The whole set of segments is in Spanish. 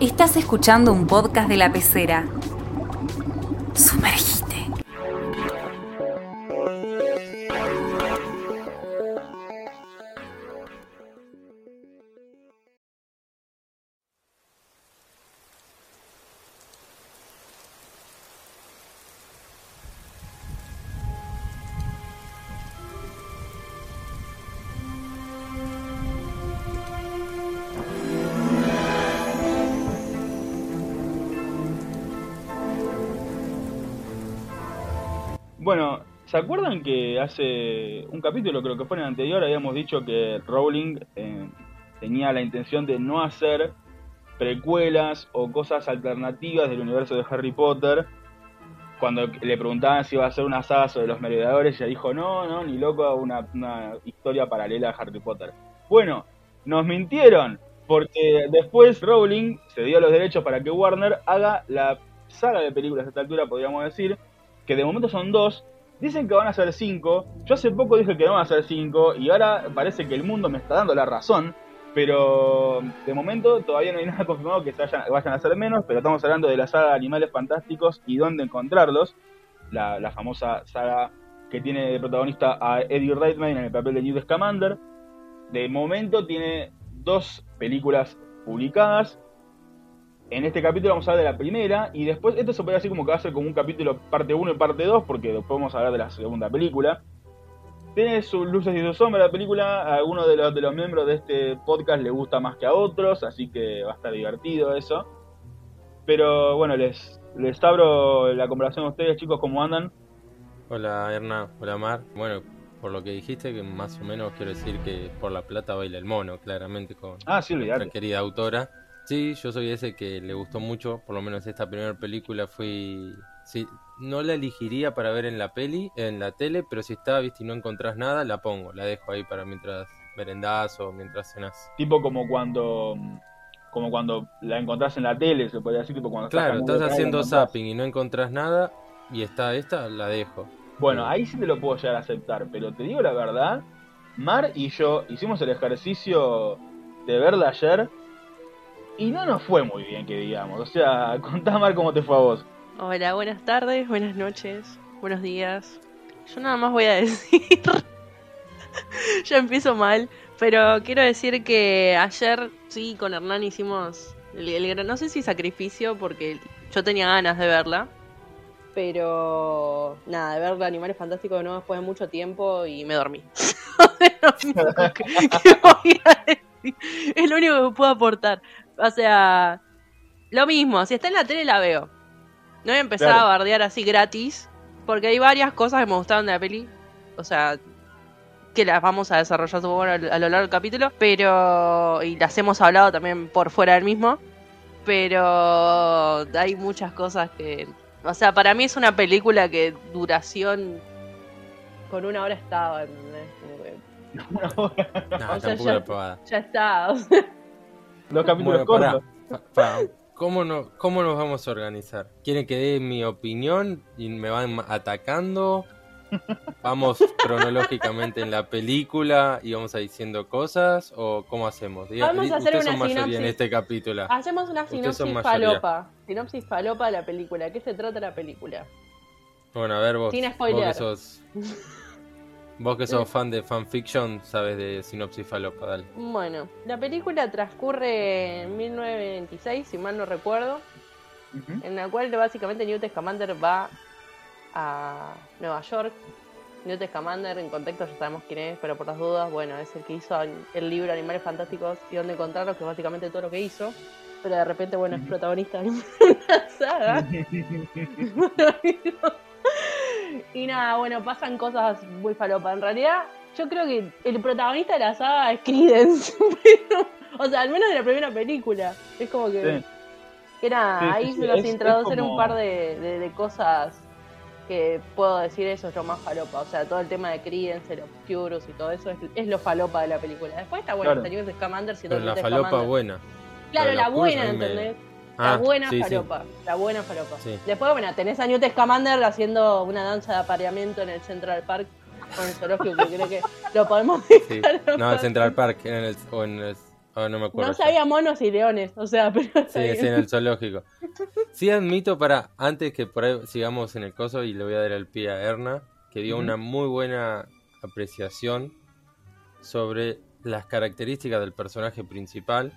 Estás escuchando un podcast de la pecera. ¿Se acuerdan que hace un capítulo, creo que fue en el anterior, habíamos dicho que Rowling eh, tenía la intención de no hacer precuelas o cosas alternativas del universo de Harry Potter? Cuando le preguntaban si iba a hacer una saga sobre los merodeadores, ella dijo, no, no, ni loco, una, una historia paralela a Harry Potter. Bueno, nos mintieron, porque después Rowling se dio los derechos para que Warner haga la saga de películas a esta altura, podríamos decir, que de momento son dos. Dicen que van a ser cinco. Yo hace poco dije que no van a ser cinco y ahora parece que el mundo me está dando la razón. Pero de momento todavía no hay nada confirmado que vayan, a ser menos, pero estamos hablando de la saga Animales Fantásticos y dónde encontrarlos. La, la famosa saga que tiene de protagonista a Eddie Redmayne en el papel de Newt Scamander. De momento tiene dos películas publicadas. En este capítulo vamos a hablar de la primera y después esto se puede decir como que va a ser como un capítulo parte 1 y parte 2 porque después vamos a hablar de la segunda película. Tiene sus luces y sus sombras la película, a algunos de los, de los miembros de este podcast le gusta más que a otros, así que va a estar divertido eso. Pero bueno, les, les abro la conversación a ustedes chicos, ¿cómo andan? Hola Erna, hola Mar. Bueno, por lo que dijiste, que más o menos quiero decir que por la plata baila el mono, claramente, con Ah, sí, nuestra querida autora. Sí, yo soy ese que le gustó mucho, por lo menos esta primera película fui... Sí, no la elegiría para ver en la peli, en la tele, pero si está, viste, y no encontrás nada, la pongo, la dejo ahí para mientras merendás o mientras cenás. Tipo como cuando como cuando la encontrás en la tele, se podría decir, tipo cuando Claro, estás canal, haciendo zapping y no encontrás nada, y está esta, la dejo. Bueno, ahí sí te lo puedo llegar a aceptar, pero te digo la verdad, Mar y yo hicimos el ejercicio de verla ayer y no nos fue muy bien, que digamos. O sea, contá Mar cómo te fue a vos. Hola, buenas tardes, buenas noches, buenos días. Yo nada más voy a decir. ya empiezo mal, pero quiero decir que ayer sí con Hernán hicimos el, el no sé si sacrificio porque yo tenía ganas de verla, pero nada, de ver Animales Fantásticos de nuevo después de mucho tiempo y me dormí. que voy a decir. Es lo único que puedo aportar. O sea, lo mismo, si está en la tele la veo. No voy a empezar Claro. a bardear así gratis, porque hay varias cosas que me gustaron de la peli. O sea, que las vamos a desarrollar supongo a, a lo largo del capítulo, pero. y las hemos hablado también por fuera del mismo. Pero hay muchas cosas que. O sea, para mí es una película que duración. con una hora estaba, ¿entendés? Como que Nah, O sea, tampoco ya- la ya está. o sea, Los capítulos Bueno, cortos. ¿Cómo, no, ¿Cómo nos vamos a organizar? ¿Quieren que dé mi opinión y me van atacando? ¿Vamos cronológicamente en la película y vamos a diciendo cosas? ¿O cómo hacemos? Diga- Vamos a hacer ustedes una son mayoría en sinopsis. este capítulo. Hacemos una sinopsis falopa. Sinopsis falopa de la película. ¿De qué se trata la película? Bueno, a ver vos. Sin vos spoilear. que sos, vos que sos fan de fanfiction, sabes de sinopsis falopa, dale. Bueno, la película transcurre en 1926, si mal no recuerdo, en la cual básicamente Newt Scamander va a Nueva York. Newt Scamander, en contexto ya sabemos quién es, pero por las dudas, bueno, es el que hizo el libro Animales Fantásticos y dónde encontrarlos, que es básicamente todo lo que hizo. Pero de repente, bueno, es protagonista de una saga. y nada, bueno, pasan cosas muy falopa. En realidad, yo creo que el protagonista de la saga es Credence. pero, o sea, al menos de la primera película. Es como que. Sí. Que nada, Sí, ahí sí, es introducen como- un par de, de- de cosas que puedo decir eso es lo más falopa. O sea, todo el tema de Credence, el Obscurus y todo eso es, es lo falopa de la película. Después está bueno, Claro. está Newt Scamander siendo Pero la falopa Scamander. buena. Claro, Pero la los buena, me- ¿entendés? La Ah, buena sí, sí. falopa. La buena falopa. Sí. Después, bueno, tenés a Newt Scamander haciendo una danza de apareamiento en el Central Park con el zoológico que creo que lo podemos No, en Central Park, en el, o en el Ah, no me acuerdo. No ya. sabía monos y leones, o sea, pero Sí, es en el zoológico. Sí admito para, antes que por ahí sigamos en el coso y le voy a dar el pie a Erna, que dio una muy buena apreciación sobre las características del personaje principal,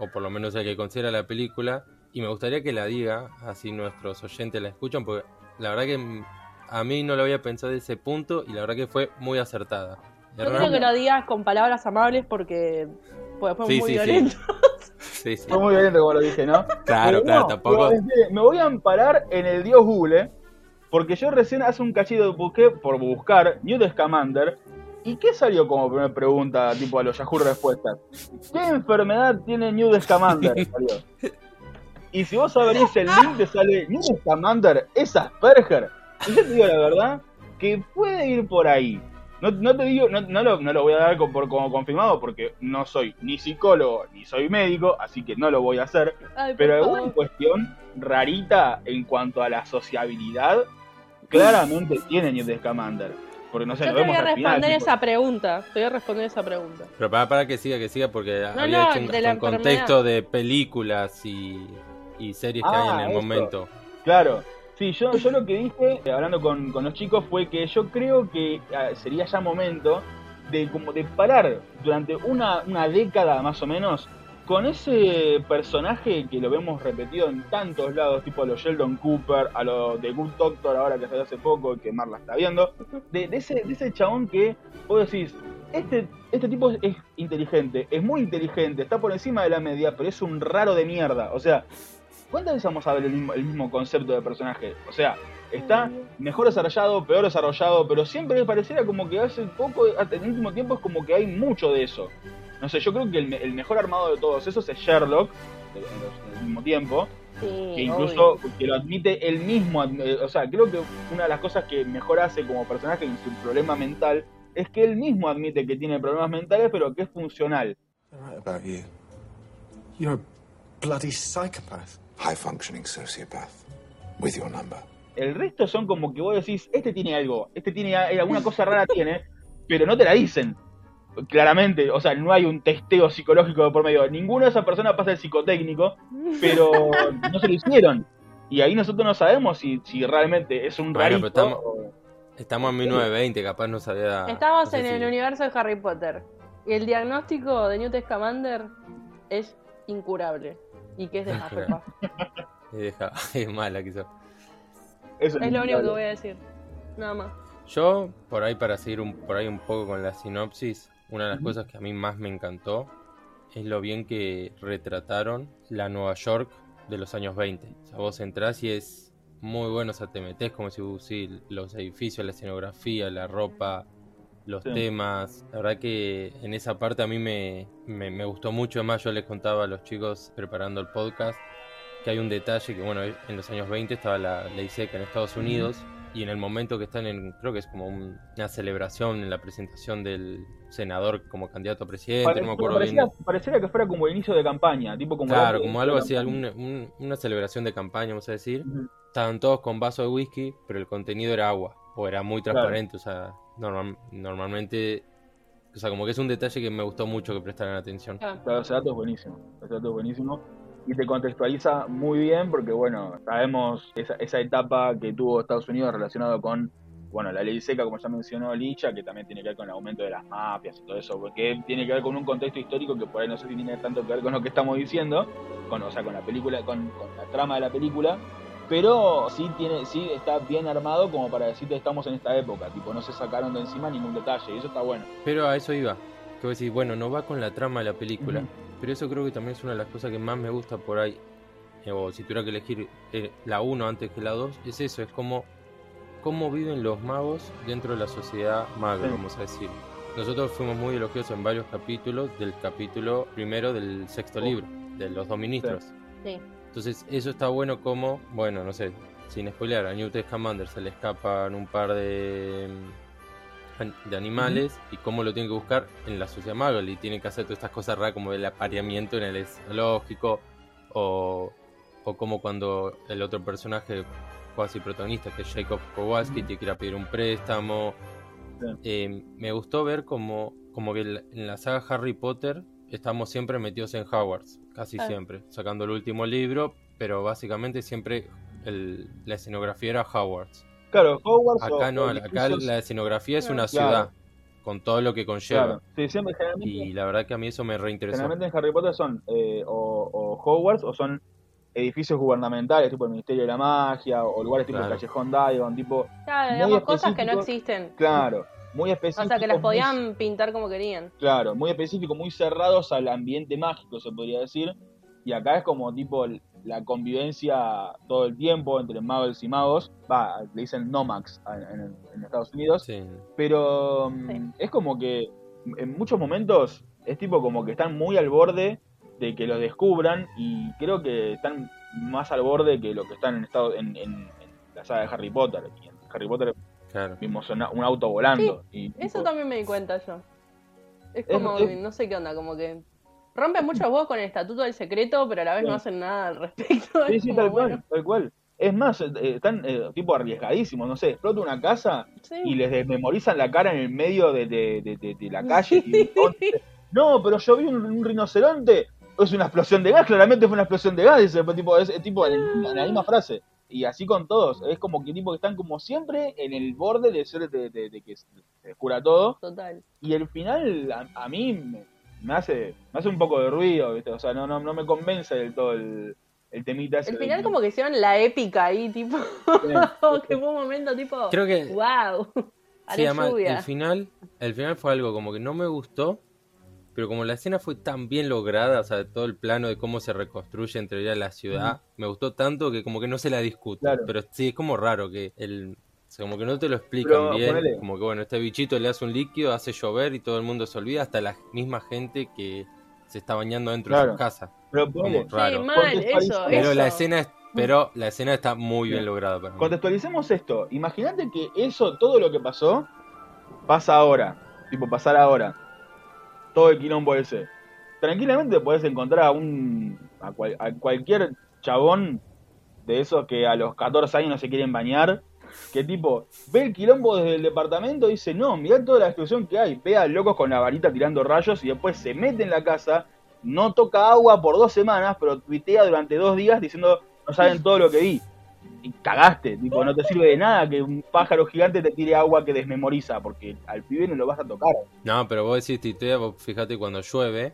o por lo menos el que considera la película, y me gustaría que la diga, así nuestros oyentes la escuchan, porque la verdad que a mí no lo había pensado de ese punto y la verdad que fue muy acertada. Yo quiero que lo digas con palabras amables porque pues, fue Sí, muy sí, violento. Sí, sí. Fue muy violento como lo dije, ¿no? Claro, claro, no, tampoco. me voy a amparar en el dios Google, porque yo recién hace un cachito busqué por buscar Newt Scamander. ¿Y qué salió como primera pregunta, tipo a los Yahoo Respuestas? ¿Qué enfermedad tiene Newt Scamander? Salió. Y si vos abrís el link, te sale Newt Scamander es Asperger. Y yo te digo la verdad, que puede ir por ahí. No, no te digo, no, no lo, no lo voy a dar como, por- como confirmado porque no soy ni psicólogo ni soy médico, así que no lo voy a hacer. Ay, Pero favor. alguna cuestión rarita en cuanto a la sociabilidad, claramente tiene Newt Scamander. Porque no sé, Yo lo te voy vemos a al final. responder tipo, esa pregunta. Te voy a responder esa pregunta. Pero para, para que siga, que siga, porque No, había no, hecho un, de la un contexto de películas y, y series que hay Ah, en el eso. momento. Claro. Sí, yo, yo lo que dije, eh, hablando con, con los chicos, fue que yo creo que ah, sería ya momento de como de parar durante una, una década más o menos con ese personaje que lo vemos repetido en tantos lados, tipo a los Sheldon Cooper, a lo de Good Doctor ahora que salió hace poco y que Marla está viendo, de, de ese, de ese chabón que vos decís, este, este tipo es, es inteligente, es muy inteligente, está por encima de la media, pero es un raro de mierda. O sea, ¿cuántas veces vamos a ver el mismo, el mismo concepto de personaje? O sea, está mejor desarrollado, peor desarrollado, pero siempre me pareciera como que hace poco, en el último tiempo es como que hay mucho de eso. No sé, yo creo que el, me- el mejor armado de todos esos es Sherlock, el mismo tiempo, Sí, que incluso obvio. que lo admite él mismo, eh, o sea, creo que una de las cosas que mejor hace como personaje en su problema mental es que él mismo admite que tiene problemas mentales, pero que es funcional. They're right about you. You're a bloody psychopath. High functioning sociopath. With your number. El resto son como que vos decís, este tiene algo, este tiene a- alguna cosa rara tiene, pero no te la dicen. Claramente, o sea, no hay un testeo psicológico de por medio. Ninguna de esas personas pasa el psicotécnico, pero no se lo hicieron. Y ahí nosotros no sabemos si, si realmente es un Bueno, rarito. estamos- Estamos en 1920, capaz no sabía. Estamos no sé en el universo de Harry Potter. Y el diagnóstico de Newt Scamander es incurable. Y que es de Hufflepuff. Es mala quizás. eso Es lo único que voy a decir. Nada más. Yo, por ahí para seguir un, por ahí un poco con la sinopsis, una de las cosas que a mí más me encantó es lo bien que retrataron la Nueva York de los años 20. O sea, vos entrás y es muy bueno, o sea, te metes como si uh, sí, los edificios, la escenografía, la ropa, los Sí. temas. La verdad que en esa parte a mí me, me, me gustó mucho. Además, yo les contaba a los chicos preparando el podcast que hay un detalle que, bueno, en los años 20 estaba la ley seca en Estados Unidos y en el momento que están en, creo que es como un- una celebración en la presentación del senador como candidato a presidente, Pare- no me acuerdo bien. pareciera, que fuera como el inicio de campaña, tipo como Claro, como algo así, algún- un- una celebración de campaña, vamos a decir. Estaban todos con vaso de whisky, pero el contenido era agua, o era muy Claro. transparente, o sea, normal- normalmente, o sea, como que es un detalle que me gustó mucho que prestaran atención. Claro, ese dato es buenísimo. Ese dato es buenísimo. Y te contextualiza muy bien porque, bueno, sabemos esa, esa etapa que tuvo Estados Unidos relacionado con, bueno, la ley seca, como ya mencionó Licha, que también tiene que ver con el aumento de las mafias y todo eso, porque tiene que ver con un contexto histórico que por ahí no sé si tiene tanto que ver con lo que estamos diciendo, con, o sea, con la película, con, con la trama de la película, pero sí tiene, sí está bien armado como para decirte estamos en esta época, tipo, no se sacaron de encima ningún detalle, y eso está bueno. Pero a eso iba, que vos decís, bueno, no va con la trama de la película. Pero eso creo que también es una de las cosas que más me gusta por ahí, eh, o si tuviera que elegir eh, la 1 antes que la 2, es eso, es como cómo viven los magos dentro de la sociedad maga, Sí. vamos a decir. Nosotros fuimos muy elogiosos en varios capítulos del capítulo primero del sexto Oh. libro, de los dos ministros. sí. Entonces, eso está bueno como, bueno, no sé, sin spoilear, a Newt Scamander se le escapan un par de, de animales y cómo lo tiene que buscar en la sociedad maga y tiene que hacer todas estas cosas raras como el apareamiento en el zoológico o, o como cuando el otro personaje cuasi protagonista que es Jacob Kowalski te quiere pedir un préstamo. Eh, me gustó ver como, como que en la- saga Harry Potter estamos siempre metidos en Hogwarts, casi siempre, sacando el último libro, pero básicamente siempre el- la escenografía era Hogwarts. Claro, Hogwarts o- Acá no, o acá edificios- la escenografía es una Claro. ciudad, con todo lo que conlleva. Claro, sí, siempre generalmente, Y la verdad que a mí eso me reinteresó. generalmente en Harry Potter son eh, o, o Hogwarts o son edificios gubernamentales, tipo el Ministerio de la Magia, o lugares tipo Claro. el Callejón Diagon, tipo, Claro, digamos cosas que no existen. claro, muy O específicos. sea, que las muy- podían pintar como querían. Claro, muy específico, muy cerrados al ambiente mágico, se podría decir. Y acá es como tipo la convivencia todo el tiempo entre magos y magos. Va, le dicen Nomax en, en- en Estados Unidos. Sí. Pero mm, Sí. es como que en muchos momentos es tipo como que están muy al borde de que los descubran y creo que están más al borde que lo que están en, estado, en, en- en la saga de Harry Potter. Y en Harry Potter Claro. vimos una- un auto volando. y, Eso tipo, también me di cuenta yo. Es como, es- no sé qué onda, como que rompen muchos huevos con el estatuto del secreto, pero a la vez no Sí. hacen nada al respecto. Sí, sí, tal cual, tal cual. Es más, eh, eh, están eh, tipo arriesgadísimos, no sé, explota una casa sí. y les desmemorizan la cara en el medio de, de- de- de- de la calle. y entonces, no, pero yo vi un, un rinoceronte, es una explosión de gas, claramente fue una explosión de gas, dice, tipo, es, tipo en, la misma frase. Y así con todos, es como que tipo que están como siempre en el borde de ser de, de- de que se descubra todo. Total. Y el final a, a mí me, me hace me hace un poco de ruido, ¿viste? O sea, no, no, no me convence del todo el, el temita ese. El de final como que hicieron la épica ahí, tipo, que fue un momento tipo, Creo que wow, Sí, además, lluvia. el final, el final fue algo como que no me gustó, pero como la escena fue tan bien lograda, o sea, todo el plano de cómo se reconstruye en teoría la ciudad, me gustó tanto que como que no se la discuto. Claro. Pero sí, es como raro que el... o sea, como que no te lo explican Pero, bien, ponele. como que bueno, este bichito le hace un líquido, hace llover y todo el mundo se olvida, hasta la misma gente que se está bañando dentro de su casa. Pero ponele, raro. Sí, mal, eso. Pero eso. la escena es, pero la escena está muy bien Bien. lograda para mí. contextualicemos esto. Imagínate que eso, todo lo que pasó, pasa ahora. Tipo, pasar ahora. Todo el quilombo ese. Tranquilamente podés encontrar a un. a, cual- a cualquier chabón de esos que a los 14 años no se quieren bañar. Que tipo, ve el quilombo desde el departamento y dice, no, mirá toda la destrucción que hay. Ve a locos con la varita tirando rayos y después se mete en la casa, no toca agua por dos semanas, pero tuitea durante dos días diciendo, no saben todo lo que vi. Y cagaste, tipo, no te sirve de nada que un pájaro gigante te tire agua que desmemoriza, porque al pibe no lo vas a tocar. No, pero vos decís titea, vos fíjate cuando llueve,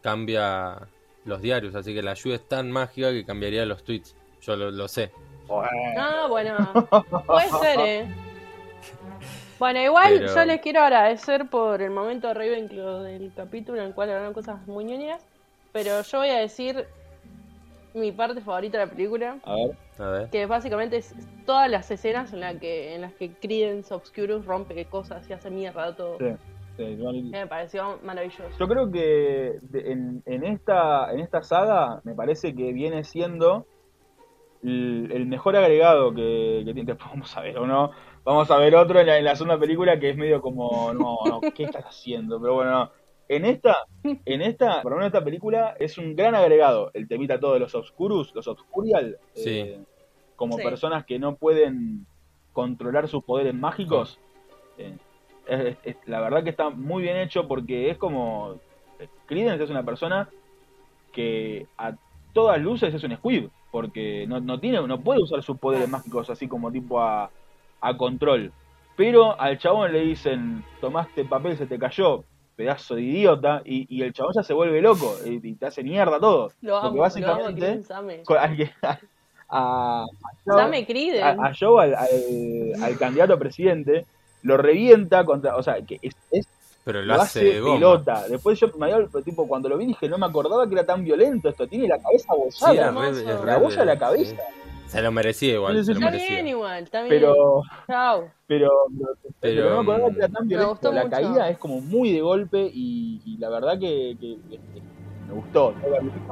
cambia los diarios, así que la lluvia es tan mágica que cambiaría los tweets. Yo lo, lo sé. Ah, bueno, puede ser, eh. Bueno, igual Pero- yo les quiero agradecer por el momento de Ravenclaw del capítulo en el cual hablaron cosas muy ñoñas, pero yo voy a decir mi parte favorita de la película, A ver, A ver. que básicamente es todas las escenas en, la que, en las que Credence Obscurus rompe cosas y hace mierda todo. Sí. sí, igual- Me pareció maravilloso. Yo creo que en, en esta, en esta saga me parece que viene siendo el, el mejor agregado que, que tiene. Vamos a ver, ¿o no? Vamos a ver otro en la, en la segunda película que es medio como, no, no, ¿qué estás haciendo? Pero bueno, en esta, en esta, por lo menos esta película es un gran agregado. El temita todo de los Obscurus, los Obscurial, Sí. eh, como Sí. personas que no pueden controlar sus poderes mágicos. eh, es- es- es- la verdad que está muy bien hecho porque es como Credence es una persona que a todas luces es un squib porque no, no tiene no puede usar sus poderes mágicos así como tipo a, a control. Pero al chabón le dicen tomaste papel se te cayó pedazo de idiota y, y el chabón ya se vuelve loco y, y te hace mierda todo. Lo amo, porque lo amo, básicamente con- a, a, a, a Joe, al, al- al candidato a presidente, lo revienta contra, o sea, que es, es- Pero lo, lo hace, hace de goma. pelota. Después yo me había, tipo, cuando lo vi dije, no me acordaba que era tan violento esto, tiene la cabeza Sí, bolsada, era hermoso. re- es re la bolla a la de- cabeza. sí. Se lo merecía igual, Sí, sí, se lo sí. Está merecía. bien igual, está bien. Pero, Chao. pero, pero, Pero, no me acordaba que era tan me violento. gustó La mucho. caída es como muy de golpe y, y la verdad que, que- que- que me gustó.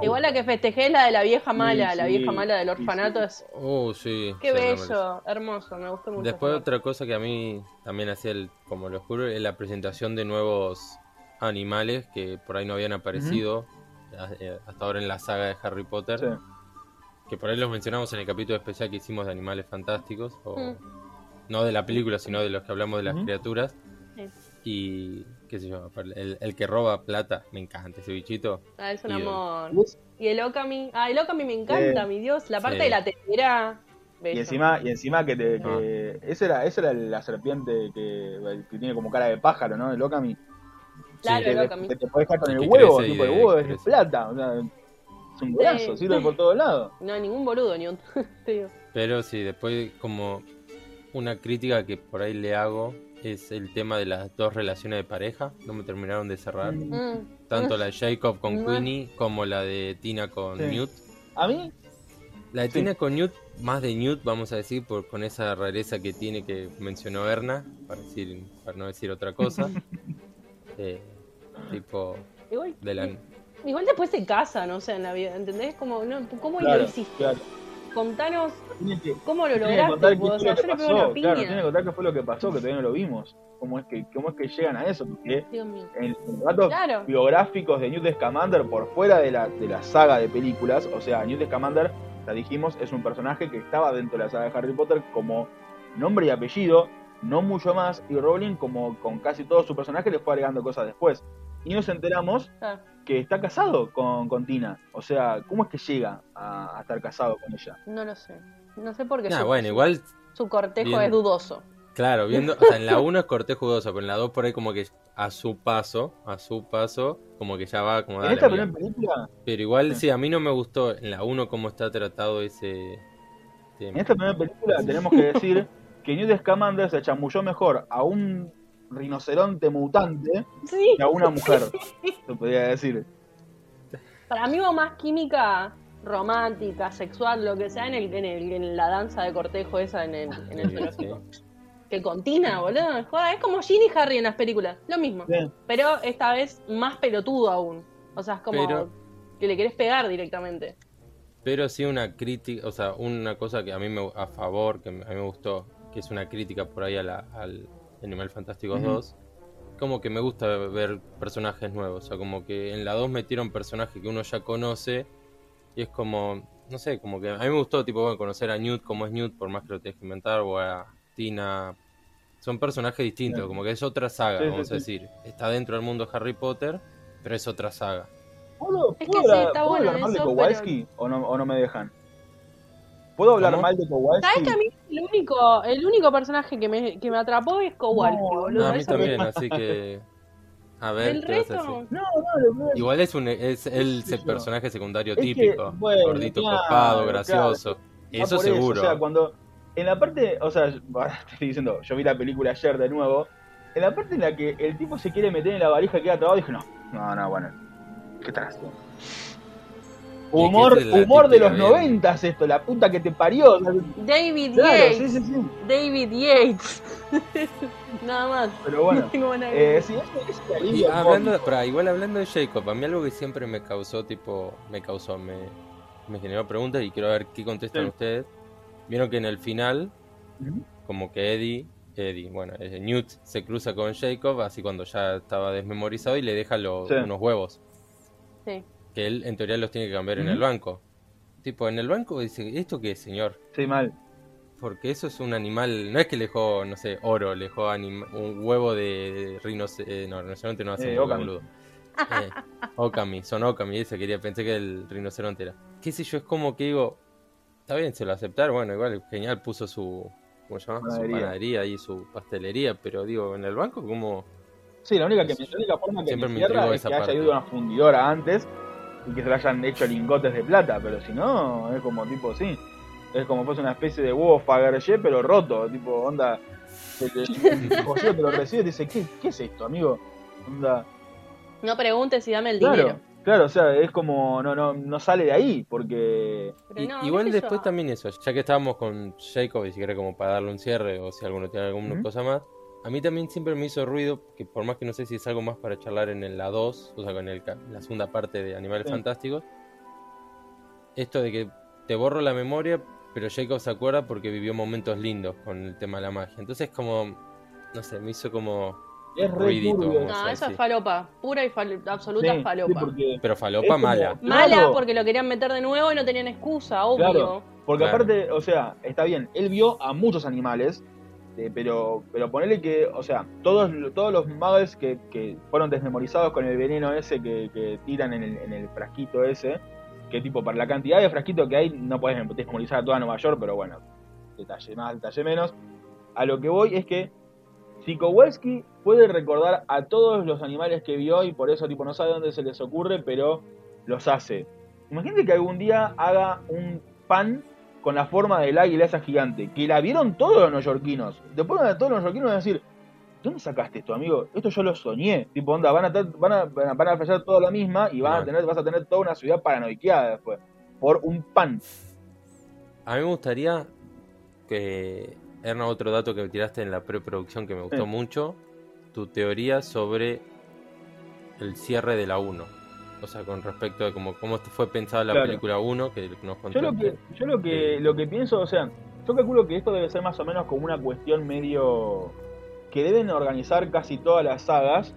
Igual la que festejé es la de la vieja mala, Sí, la vieja mala del orfanato sí. es... Oh, sí. Qué bello, hermoso, me gustó mucho. Después otra cosa que a mí también hacía el, como lo juro, es la presentación de nuevos animales que por ahí no habían aparecido eh, hasta ahora en la saga de Harry Potter. Sí. Que por ahí los mencionamos en el capítulo especial que hicimos de animales fantásticos. O. No de la película, sino de los que hablamos de las criaturas. Y qué sé yo, el, el que roba plata, me encanta ese bichito. Ah, es un ídolo. amor. Y el Okami. Ah, el Okami me encanta, Sí. mi Dios. La parte Sí. de la tetera. Y encima, y encima que te. Ah. Que... Esa, era, esa era la serpiente que, que tiene como cara de pájaro, ¿no? El Okami. Claro, que, el te- Okami. que te puedes dejar con Y el huevo, y tipo el de- huevo es plata. O sea, es un golazo, Sí. sirve por todos lados. No hay ningún boludo, ni un. te digo. Pero sí, después como una crítica que por ahí le hago es el tema de las dos relaciones de pareja. No me terminaron de cerrar. Mm. Tanto la de Jacob con Mm. Queenie como la de Tina con Sí. Newt. A mí, La de Sí. Tina con Newt, más de Newt, vamos a decir, por, con esa rareza que tiene que mencionó Erna, para, decir, para no decir otra cosa. Eh, tipo, Igual, de la... igual después se casan, o sea, en la vida, ¿entendés? Como, no, ¿Cómo claro, lo hiciste? claro. Contanos Tiene que, cómo lo tiene que contar lograste. qué fue o sea, lo que pasó. Claro, tiene que contar qué fue lo que pasó, que todavía no lo vimos. ¿Cómo es que, cómo es que llegan a eso? Porque en los datos Claro. biográficos de Newt Scamander por fuera de la, de la saga de películas, o sea, Newt Scamander, ya dijimos, es un personaje que estaba dentro de la saga de Harry Potter como nombre y apellido, no mucho más, y Rowling, como con casi todos sus personajes, le fue agregando cosas después. Y nos enteramos Ah, que está casado con, con Tina. O sea, ¿cómo es que llega a, a estar casado con ella? no lo sé. No sé por qué Nah, su, bueno, igual, su cortejo Bien. es dudoso. claro, viendo, o sea, en la 1 es cortés jugoso, pero en la 2 por ahí como que a su paso, a su paso, como que ya va como En esta primera película, Pero igual, Sí. sí, a mí no me gustó en la 1 cómo está tratado ese en tema. esta primera película tenemos que decir que Newt Scamander se chamulló mejor a un rinoceronte mutante Sí. que a una mujer, se podría decir. Para mí hubo más química romántica, sexual, lo que sea, en, el, en, el- en la danza de cortejo esa en el, en el zoológico. Que con Tina, boludo. Joda, Es como Ginny y Harry en las películas. Lo mismo. Pero esta vez más pelotudo aún. O sea, es como Pero- que le querés pegar directamente. Pero sí una crítica, o sea, una cosa que a mí me a favor, que a mí me gustó, que es una crítica por ahí a la- al Animal Fantásticos Ujú. 2, como que me gusta ver personajes nuevos, o sea, como que en la 2 metieron personajes que uno ya conoce y es como, no sé, como que a mí me gustó tipo bueno, conocer a Newt como es Newt, por más que lo tengas que inventar, o a Tina. Son personajes distintos, Sí. como que es otra saga, Sí, sí, vamos a sí. decir. Está dentro del mundo de Harry Potter, pero es otra saga. ¿Puedo, Es puedo que sí, hablar, está ¿puedo bueno hablar mal de Kowalski o, no, o no me dejan? ¿Puedo hablar ¿Cómo? mal de Kowalski? ¿Sabes que a mí el único, el único personaje que me, que me atrapó es Kowalski, No, boludo? a mí también, así que... A ver, El ¿qué vas a resto, decir? No, no, no, no. Igual es un es el personaje secundario Es que, típico, bueno, gordito claro, copado, gracioso. Ah, Eso seguro. o sea, cuando. En la parte. O sea, ahora te estoy diciendo, yo vi la película ayer de nuevo. En la parte en la que el tipo se quiere meter en la valija y queda trabado, dije, no, no, no, bueno. ¿Qué tal? Y Humor, es humor de los noventas esto, la puta que te parió. David Claro, Yates. sí, sí, sí. David Yates. Nada más. Pero bueno. No tengo. Eh, sí, es, Y hablando, igual hablando de Jacob, a mí algo que siempre me causó, tipo, me causó, me, me generó preguntas y quiero ver qué contestan Sí. ustedes. Vieron que en el final, como que Eddie, Eddie, bueno, eh, Newt se cruza con Jacob, así cuando ya estaba desmemorizado y le deja lo- Sí. unos huevos, Sí. Que él en teoría los tiene que cambiar en el banco. Tipo, en el banco dice, ¿esto qué es, señor? Sí, mal. Porque eso es un animal, no es que le dejó, no sé, oro, le dejó un huevo de rinoceronte, no, rinoceronte no hace Eh, un boludo. Eh, Okami, son Okami, eso quería, pensé que el rinoceronte era. Qué sé yo, es como que digo, está bien, se lo aceptar, bueno, igual, genial, puso su, ¿cómo se llama? Panadería. Su panadería y su pastelería, pero digo, en el banco, ¿cómo? Sí, la única, que, la única forma que Siempre me me cierra es esa que haya parte. ido a una fundidora antes y que se le hayan hecho lingotes de plata, pero si no, es como tipo, sí. Es como fuese una especie de huevo Fabergé, pero roto, tipo, onda. Te, te, cosero te lo recibe y te dice, ¿qué, ¿qué es esto, amigo? Onda. No preguntes y dame el Claro, dinero. claro, o sea, es como, no, no, no sale de ahí, porque. Y- no, igual sé después yo. también eso, ya que estábamos con Jacob y si quiere como para darle un cierre o si alguno tiene alguna cosa más, a mí también siempre me hizo ruido, que por más que no sé si es algo más para charlar en el- la 2, o sea, con el, la segunda parte de Animales Sí. Fantásticos, esto de que te borro la memoria, pero Jacob se acuerda porque vivió momentos lindos con el tema de la magia. Entonces como, no sé, me hizo como Es ruidito. No, a eso es falopa. Pura y fal- absoluta Sí, sí, falopa. porque, Pero falopa como- mala. Mala Claro. porque lo querían meter de nuevo y no tenían excusa, obvio. Claro. porque Claro. aparte, o sea, está bien, él vio a muchos animales Este, pero, pero ponerle que, o sea, todos, todos los muggles que, que fueron desmemorizados con el veneno ese que, tiran en el, en el frasquito ese, que tipo, para la cantidad de frasquitos que hay, no puedes desmemorizar a toda Nueva York, pero bueno, detalle más, detalle menos. A lo que voy es que si Kowalski puede recordar a todos los animales que vio y por eso tipo no sabe dónde se les ocurre, pero los hace. Imagínate que algún día haga un pan con la forma del águila esa gigante, que la vieron todos los neoyorquinos. Después de todos los neoyorquinos van a decir, ¿dónde sacaste esto, amigo? Esto yo lo soñé. Tipo, onda, van a, van a, van a fallar toda la misma y van a tener, vas a tener toda una ciudad paranoiqueada después. Por un pan. A mí me gustaría que era otro dato que me tiraste en la preproducción que me gustó mucho, tu teoría sobre el cierre de la 1. O sea, con respecto a cómo, cómo fue pensada la película 1 que nos contó. Yo lo que, yo lo que, lo que pienso, o sea, yo calculo que esto debe ser más o menos como una cuestión medio que deben organizar casi todas las sagas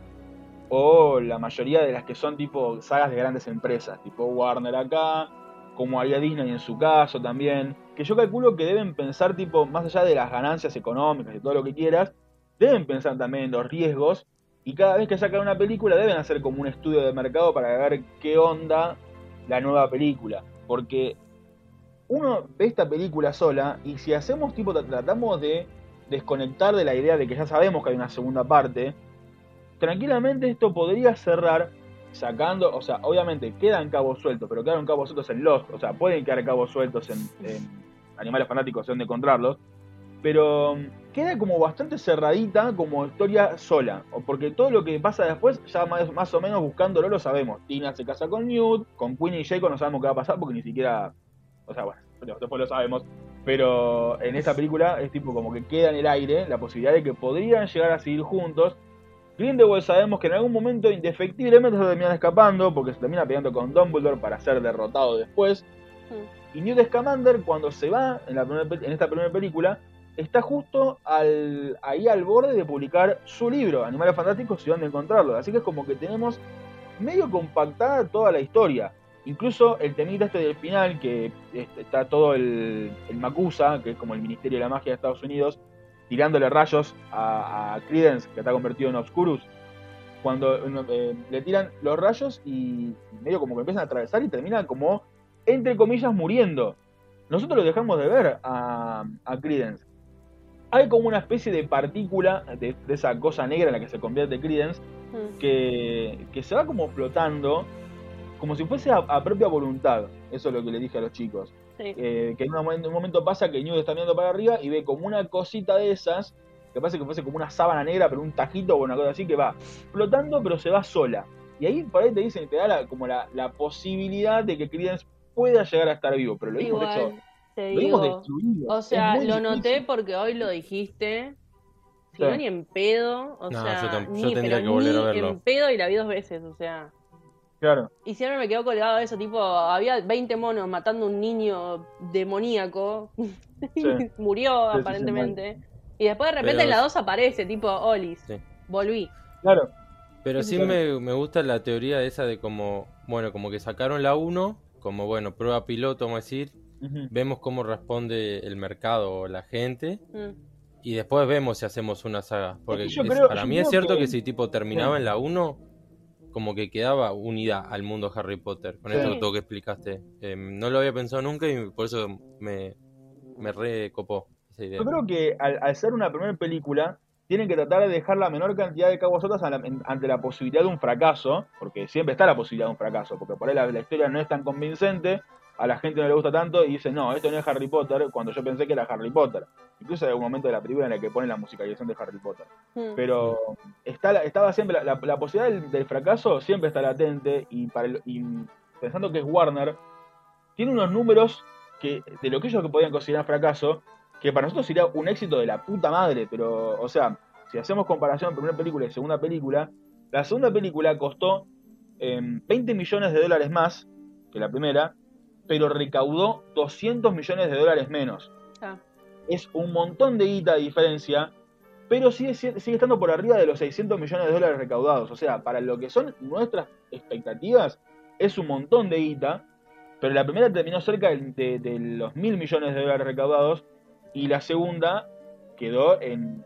o la mayoría de las que son tipo sagas de grandes empresas, tipo Warner acá, como haría Disney en su caso también, que yo calculo que deben pensar tipo, más allá de las ganancias económicas y todo lo que quieras, deben pensar también en los riesgos y cada vez que sacan una película deben hacer como un estudio de mercado para ver qué onda la nueva película, porque uno ve esta película sola y si hacemos tipo, tratamos de desconectar de la idea de que ya sabemos que hay una segunda parte, tranquilamente esto podría cerrar sacando, o sea, obviamente quedan cabos sueltos, pero quedan cabos sueltos en Lost, o sea, pueden quedar cabos sueltos en, Animales Fanáticos, donde encontrarlos, pero queda como bastante cerradita como historia sola, porque todo lo que pasa después, ya más, o menos buscándolo lo sabemos. Tina se casa con Newt, con Queen y Jacob no sabemos qué va a pasar porque ni siquiera, o sea, bueno, después lo sabemos, pero en esta película es tipo como que queda en el aire la posibilidad de que podrían llegar a seguir juntos, Grindelwald sabemos que en algún momento indefectiblemente se termina escapando porque se termina peleando con Dumbledore para ser derrotado después. Hmm. Y Newt Scamander cuando se va en, la en esta primera película está justo al, ahí al borde de publicar su libro, Animales Fantásticos y dónde encontrarlos. Así que es como que tenemos medio compactada toda la historia. Incluso el temita este del final, que este, está todo el, el Macusa, que es como el Ministerio de la Magia de Estados Unidos, tirándole rayos a, a Credence, que está convertido en Obscurus, cuando eh, le tiran los rayos y medio como que empiezan a atravesar y terminan como, entre comillas, muriendo. Nosotros lo dejamos de ver a, a Credence. Hay como una especie de partícula de, esa cosa negra en la que se convierte Credence, hmm. que, que se va como flotando, como si fuese a propia voluntad. Eso es lo que le dije a los chicos. Eh, que en un, momento, pasa que Newt está mirando para arriba y ve como una cosita de esas, que parece que fuese como una sábana negra, pero un tajito o una cosa así, que va flotando, pero se va sola. Y ahí por ahí te dicen, te da como la, posibilidad de que Credence pueda llegar a estar vivo, pero lo hemos hecho. Hemos destruido. O sea, lo noté porque hoy lo dijiste. Si no, ni en pedo. O sea, yo, ni, tendría que volver a verlo. en pedo y la vi dos veces, o sea. Claro. Y siempre me quedó colgado eso, tipo, había 20 monos matando a un niño demoníaco. Murió, aparentemente. y después de repente en la 2 aparece, tipo, Olis. Volví. Claro. Pero sí me, me, gusta la teoría esa de como, bueno, como que sacaron la 1, como, bueno, prueba piloto, vamos a decir. Vemos cómo responde el mercado o la gente. Mm. Y después vemos si hacemos una saga. Porque para mí es cierto que... si tipo terminaba en la 1 como que quedaba unida al mundo Harry Potter, con esto todo que explicaste. Em, no lo había pensado nunca y por eso me, me recopó esa idea. Yo creo que al, al ser una primera película, tienen que tratar de dejar la menor cantidad de sueltos ante la posibilidad de un fracaso, porque siempre está la posibilidad de un fracaso, porque por ahí la historia no es tan convincente, a la gente no le gusta tanto y dice, no, esto no es Harry Potter, cuando yo pensé que era Harry Potter. Incluso hay algún momento de la película en el que ponen la musicalización de Harry Potter. Hmm. Pero está, estaba siempre, la, posibilidad del, fracaso siempre está latente y, para pensando que es Warner, tiene unos números que de lo que ellos que podían considerar fracaso, que para nosotros sería un éxito de la puta madre, pero, o sea, si hacemos comparación primera película y segunda película, la segunda película costó 20 em, millones de dólares más que la primera, pero recaudó 200 millones de dólares menos. Ah. Es un montón de guita de diferencia, pero sigue, sigue estando por arriba de los 600 millones de dólares recaudados. O sea, para lo que son nuestras expectativas, es un montón de guita, pero la primera terminó cerca de, los mil millones de dólares recaudados y la segunda quedó en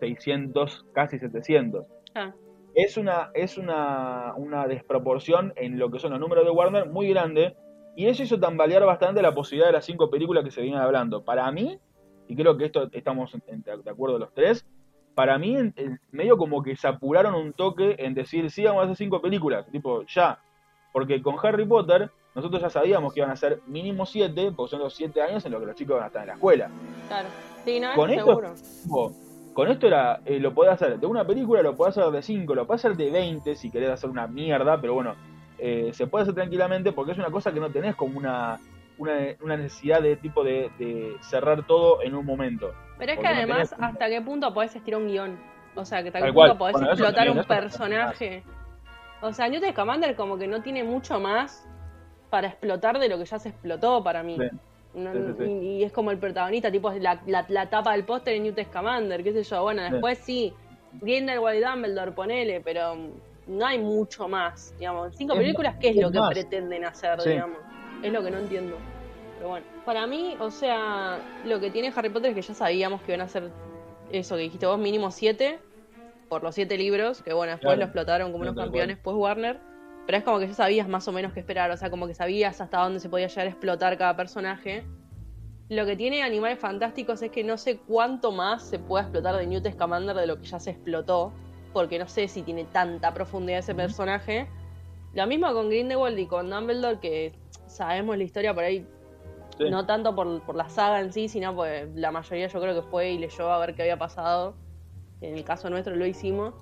600, casi 700. Ah, Es una, es una, una desproporción en lo que son los números de Warner muy grande. Y eso hizo tambalear bastante la posibilidad de las cinco películas que se vienen hablando. Para mí, y creo que esto estamos en- de acuerdo los tres, para mí en- en medio como que se apuraron un toque en decir, sí, vamos a hacer cinco películas, tipo, ya. Porque con Harry Potter, nosotros ya sabíamos que iban a ser mínimo siete, porque son los siete años en los que los chicos van a estar en la escuela. claro. Sí, no, Con esto- seguro. Tipo, con esto era, eh, lo podés hacer de una película, lo podés hacer de 5, lo podés hacer de 20 si querés hacer una mierda, pero bueno, eh, se puede hacer tranquilamente porque es una cosa que no tenés como una, una, una necesidad de tipo de, de cerrar todo en un momento. Pero es que no además, tenés- ¿hasta qué punto podés estirar un guion? O sea, que hasta qué punto podés Bueno, explotar también, un personaje. O sea, Newt Scamander como que no tiene mucho más para explotar de lo que ya se explotó para mí. Sí. No- Sí, sí, sí. Y, y es como el protagonista, tipo la, la, la tapa del póster de Newt Scamander, qué sé yo. Bueno, después sí, Grindelwald y Dumbledore, ponele, pero no hay mucho más, digamos. Cinco Es películas, más, ¿qué es es lo que más. pretenden hacer, Sí. digamos? Es lo que no entiendo. Pero bueno, para mí, o sea, lo que tiene Harry Potter es que ya sabíamos que iban a ser eso que dijiste vos, mínimo siete, por los siete libros, que bueno, después Claro. lo explotaron como Sí, unos campeones, pues Warner. Pero es como que ya sabías más o menos qué esperar, o sea, como que sabías hasta dónde se podía llegar a explotar cada personaje. Lo que tiene Animales Fantásticos es que no sé cuánto más se puede explotar de Newt Scamander de lo que ya se explotó, porque no sé si tiene tanta profundidad ese personaje. Lo mismo con Grindelwald y con Dumbledore, que sabemos la historia por ahí, Sí. no tanto por, por la saga en sí, sino pues la mayoría yo creo que fue y leyó a ver qué había pasado. En el caso nuestro lo hicimos.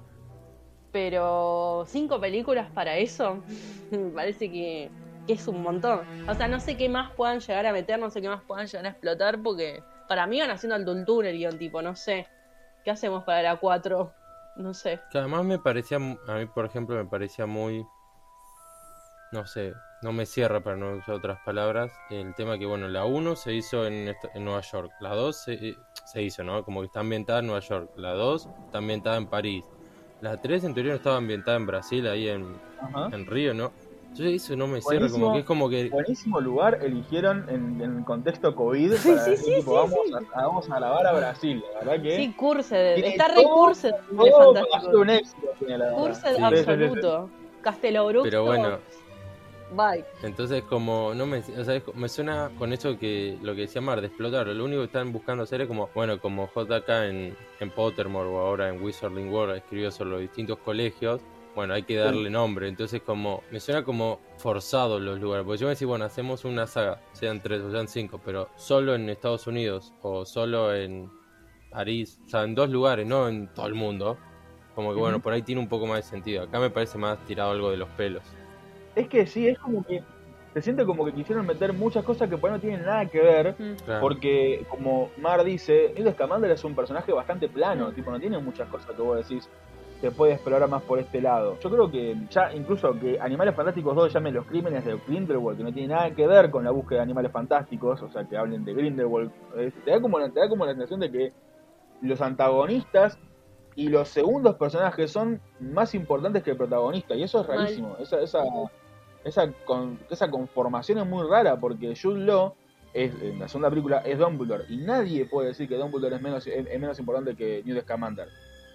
Pero cinco películas para eso, me parece que, que es un montón. O sea, no sé qué más puedan llegar a meter, no sé qué más puedan llegar a explotar, porque para mí van haciendo Dultún el guion, tipo, no sé. ¿Qué hacemos para la 4? No sé. Que además me parecía, a mí por ejemplo, me parecía muy, no sé, no me cierra para no usar otras palabras, el tema que, bueno, la 1 se hizo en, en Nueva York, la 2 se, se hizo, ¿no? Como que está ambientada en Nueva York, la 2 está ambientada en París, la 3 en teoría no estaba ambientada en Brasil, ahí en, en Río, ¿no? Entonces eso no me cierra, Buenísimo. como que es como que... Buenísimo lugar eligieron en, en el contexto COVID Sí, para sí, decir, sí, tipo, sí, vamos, sí. A, vamos a grabar a Brasil, la verdad que Sí, Cursed. Está re Cursed. Fantásticos. hacer un éxito. Cursed absoluto. Castelobruxo. Pero bueno. Bye. Entonces como no me, o sea, es- me suena con eso que lo que decía Mar de explotar, lo único que están buscando hacer es como, bueno, como JK en, en Pottermore o ahora en Wizarding World escribió sobre los distintos colegios, bueno, hay que darle nombre, entonces como, me suena como forzado los lugares, porque yo me decía, bueno, hacemos una saga, sean tres o sean cinco, pero solo en Estados Unidos o solo en París, o sea, en dos lugares, no en todo el mundo, como que bueno, por ahí tiene un poco más de sentido, acá me parece más tirado algo de los pelos. Es que sí, es como que se siente como que quisieron meter muchas cosas que por ahí no tienen nada que ver. Claro. Porque, como Mar dice, Newt Scamander es un personaje bastante plano, tipo, no tiene muchas cosas que vos decís, se puede explorar más por este lado. Yo creo que ya, incluso que Animales Fantásticos 2 llame los crímenes de Grindelwald, que no tiene nada que ver con la búsqueda de animales fantásticos, o sea, que hablen de Grindelwald, eh, te, da como, la- te da como la sensación de que los antagonistas y los segundos personajes son más importantes que el protagonista, y eso es rarísimo. Esa, esa, esa, con- esa conformación es muy rara, porque Jude Law es, en la segunda película es Dumbledore, y nadie puede decir que Dumbledore es menos, es, es menos importante que Newt Scamander.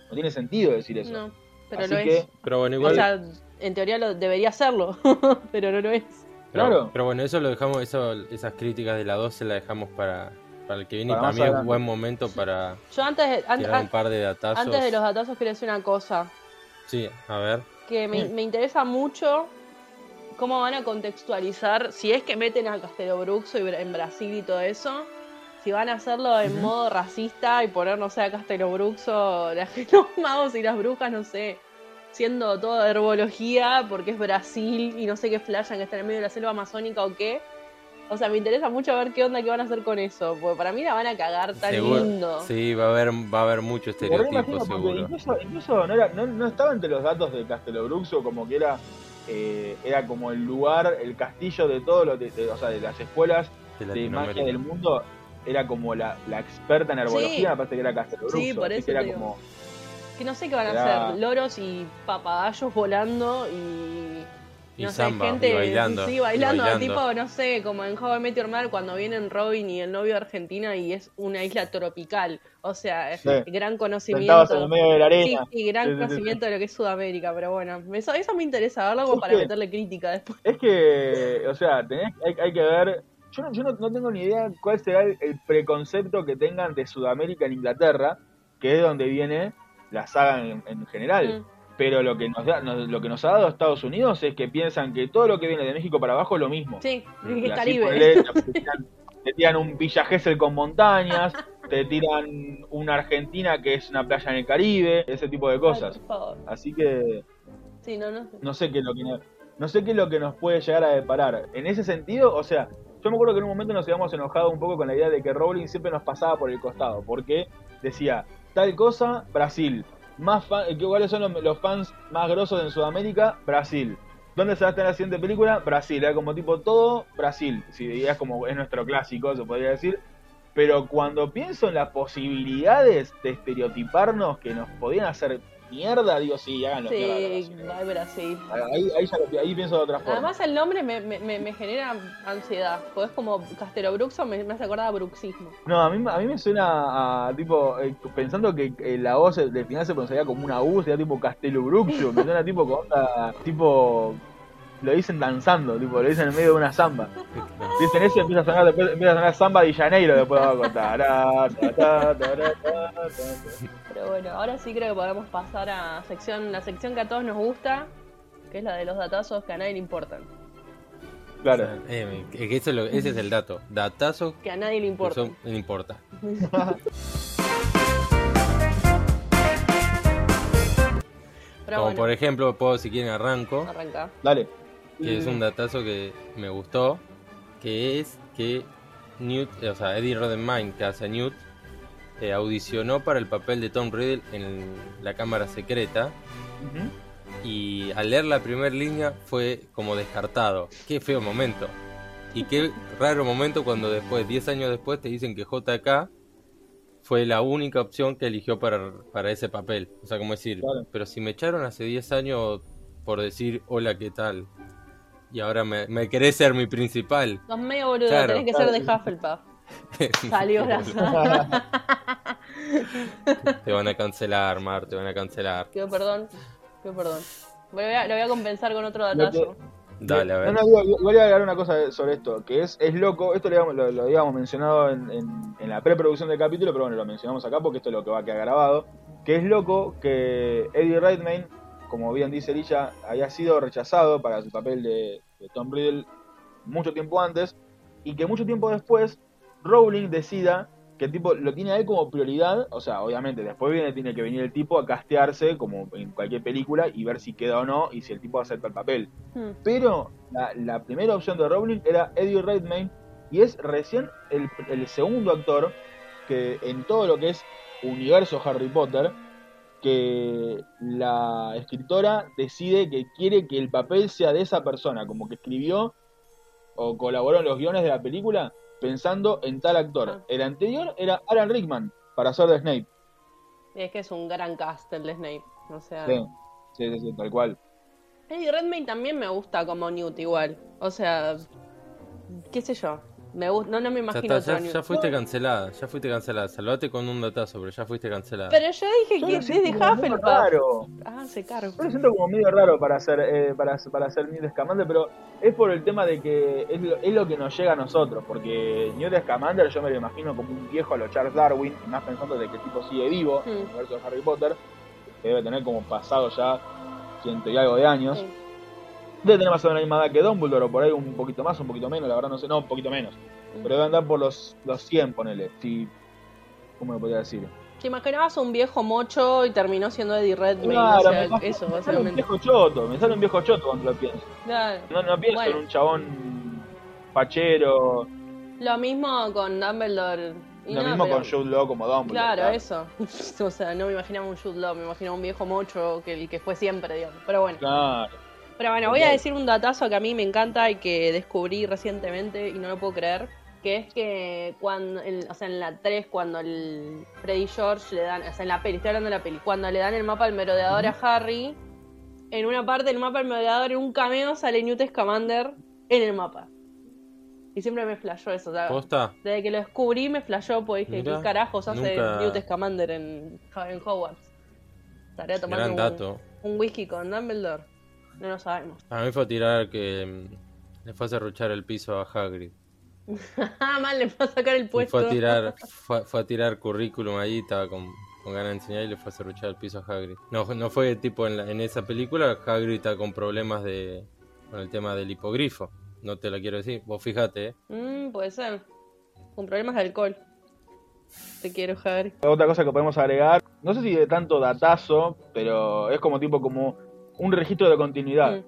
No tiene sentido decir eso. No, pero Así lo que, es. Pero bueno, O igual... sea, en teoría lo debería serlo, pero no lo es. Pero, Claro. pero bueno, eso lo dejamos, eso, esas críticas de la 12 las dejamos para, para el que viene. Para y para mí es un buen momento para Yo antes de, an- tirar un par de datazos. antes de los datazos quería decir una cosa. Sí, a ver. que me, me interesa mucho cómo van a contextualizar, si es que meten a Castelobruxo y Bra- en Brasil y todo eso, si van a hacerlo en modo racista y poner, no sé, a Castelobruxo, la- los magos y las brujas, no sé, siendo todo herbología porque es Brasil y no sé qué flashan que está en el medio de la selva amazónica o qué. O sea, me interesa mucho ver qué onda que van a hacer con eso, porque para mí la van a cagar tan Seguro- lindo. Sí, va a haber, va a haber mucho estereotipo, seguro. incluso, incluso no, era, no, no estaba entre los datos de Castelobruxo como que era eh, era como el lugar, el castillo de todos los, de, de- o sea, de las escuelas De de magia del mundo, era como la, la experta en herbología, Sí. me parece que era Castelobruxo, Sí, por eso que era como Que no sé qué van a Era- hacer, loros y papagayos volando y Y no samba, sé, gente y bailando, sí, y bailando, bailando. tipo, no sé, como en How I Met Your Mother cuando vienen Robin y el novio de Argentina y es una isla tropical. O sea, Sí. gran Sentados en conocimiento. el medio de la Sí, arena. sí, gran Sí, sí, sí, conocimiento de lo que es Sudamérica, pero bueno, eso, eso me interesa verlo como para que- meterle crítica después. Es que, o sea, tenés, hay, hay que ver. Yo, no, yo no, no tengo ni idea cuál será el, el preconcepto que tengan de Sudamérica en Inglaterra, que es donde viene la saga en, en general. Mm. Pero lo que, nos da, nos- lo que nos ha dado Estados Unidos es que piensan que todo lo que viene de México para abajo es lo mismo. Sí, Y así Caribe. te, tiran, te tiran un Villa Gesell con montañas, te tiran una Argentina que es una playa en el Caribe, ese tipo de cosas. Ay, por favor. Así que Sí, no, no sé. no sé qué es lo que no sé qué es lo que nos puede llegar a deparar. En ese sentido, o sea, yo me acuerdo que en un momento nos habíamos enojado un poco con la idea de que Rowling siempre nos pasaba por el costado, porque decía tal cosa, Brasil. Más ¿Cuáles son los, fans más grosos en Sudamérica? Brasil. ¿Dónde se va a estar la siguiente película? Brasil. Como tipo todo Brasil. Y es como es nuestro clásico, se podría decir. Pero cuando pienso en las posibilidades de estereotiparnos que nos podían hacer mierda, digo, sí, háganlo. Sí, Brasil. Ahí, ahí, ya lo- ahí pienso de otra forma. Además el nombre me, me, me, genera ansiedad, porque es como Castelo Bruxo, me, me hace acordar a bruxismo. no, a mí, a mí me suena a, tipo, eh, pensando que eh, la se- del final se pronunciaría como una U, sería tipo Castelo Bruxio, me suena tipo con onda, tipo, lo dicen danzando, tipo, lo dicen en medio de una samba. Dicen eso y empieza a sonar, después empieza a sonar samba de Janeiro después tará, tará, tará. Pero bueno, ahora sí creo que podemos pasar a sección, la sección que a todos nos gusta, que es la de los datazos que a nadie le importan. Claro. Eh, que eso es lo- ese es el dato. Datazo Que a nadie le importa. son- no importa. Pero Como bueno, por ejemplo, puedo si quieren arranco, arranca. Dale. Que es un datazo que me gustó, que es que Newt, o sea, Eddie Redmayne, que hace Newt, eh, audicionó para el papel de Tom Riddle en la cámara secreta y al leer la primera línea fue como descartado. Qué feo momento. Y qué raro momento cuando después, 10 años después, te dicen que JK fue la única opción que eligió para, para ese papel. O sea, como decir, Claro. pero si me echaron hace 10 años por decir hola, ¿qué tal? Y ahora me, me querés ser mi principal. Sos medio boludo, Claro, tenés que ser de Hufflepuff. Salió la te van a cancelar, Mar, te van a cancelar. Pido perdón, pido perdón. Lo voy, a, lo voy a compensar con otro datazo. Dale, a ver. No, no, voy a agregar una cosa sobre esto, que es, es loco, esto lo, habíamos- lo, lo habíamos mencionado en, en- en la preproducción del capítulo, pero bueno, lo mencionamos acá porque esto es lo que va a quedar grabado, que es loco que Eddie Redmayne, como bien dice Lilla, había sido rechazado para su papel de, de Tom Riddle mucho tiempo antes, y que mucho tiempo después Rowling decida que el tipo lo tiene a él como prioridad, o sea, obviamente después viene, tiene que venir el tipo a castearse como en cualquier película y ver si queda o no y si el tipo acepta el papel. Hmm. Pero la, la primera opción de Rowling era Eddie Redmayne y es recién el, el segundo actor que en todo lo que es universo Harry Potter que la escritora decide que quiere que el papel sea de esa persona, como que escribió o colaboró en los guiones de la película pensando en tal actor. Ah. El anterior era Alan Rickman para ser de Snape. Es que es un gran cast el de Snape. O sea, Sí, sí, sí, sí, tal cual. Eddie Redmayne también me gusta como Newt igual. O sea, qué sé yo. Me gusta, no, no me Ya, imagino está, otro ya, ya fuiste cancelada, ya fuiste cancelada. Salvate con un datazo, pero ya fuiste cancelada. Pero yo dije Yo que es de Hufflepuff. raro. Ah, se cargo. Yo lo siento como medio raro para hacer eh, para, para hacer Newt Scamander, pero es por el tema de que es lo, es lo que nos llega a nosotros, porque Newt Scamander yo me lo imagino como un viejo a lo Charles Darwin, y más pensando de que el tipo sigue vivo en el Hmm. universo de Harry Potter, que debe tener como pasado ya ciento y algo de años. Sí. Debe tener más o menos la misma edad que Dumbledore, o por ahí un poquito más, un poquito menos, la verdad no sé, no, un poquito menos. Pero debe andar por los, los 100, ponele. Si, ¿Cómo lo podría decir? Te imaginabas un viejo mocho y terminó siendo Eddie Redmayne. Claro, o sea, me imagino- eso, me sale un básicamente. viejo choto, me sale un viejo choto cuando lo pienso. Claro. No, no pienso Bueno. en un chabón fachero. Lo mismo con Dumbledore. Y lo no, mismo pero- con Jude Law como Dumbledore. Claro, eso. o sea, no me imaginaba un Jude Law, me imaginaba un viejo mocho que el que fue siempre, digamos. Pero bueno. Claro. Pero bueno, voy a decir un datazo que a mí me encanta y que descubrí recientemente y no lo puedo creer. Que es que cuando, el- o sea, en la 3, cuando el Freddy George le dan, o sea, en la peli, estoy hablando de la peli, cuando le dan el mapa al merodeador a Harry, en una parte del mapa del merodeador, en un cameo, sale Newt Scamander en el mapa. Y siempre me flashó eso. o sea, ¿Posta? desde que lo descubrí me flashó, pues dije, ¿qué carajos hace nunca- Newt Scamander en, en Hogwarts? Estaría tomando Gran un, un whisky con Dumbledore. No lo sabemos. A mí fue a tirar que mm, le fue a cerruchar el piso a Hagrid. Ah, mal, le fue a sacar el Y puesto. fue a tirar, fue, fue a tirar currículum ahí, estaba con, con ganas de enseñar y le fue a cerruchar el piso a Hagrid. No, no fue tipo en, la- en esa película, Hagrid está con problemas de con el tema del hipogrifo. No te lo quiero decir, vos fíjate, ¿eh? Mm, puede ser. Con problemas de alcohol. Te quiero, Harry. Otra cosa que podemos agregar, no sé si de tanto datazo, pero es como tipo como un registro de continuidad. Mm.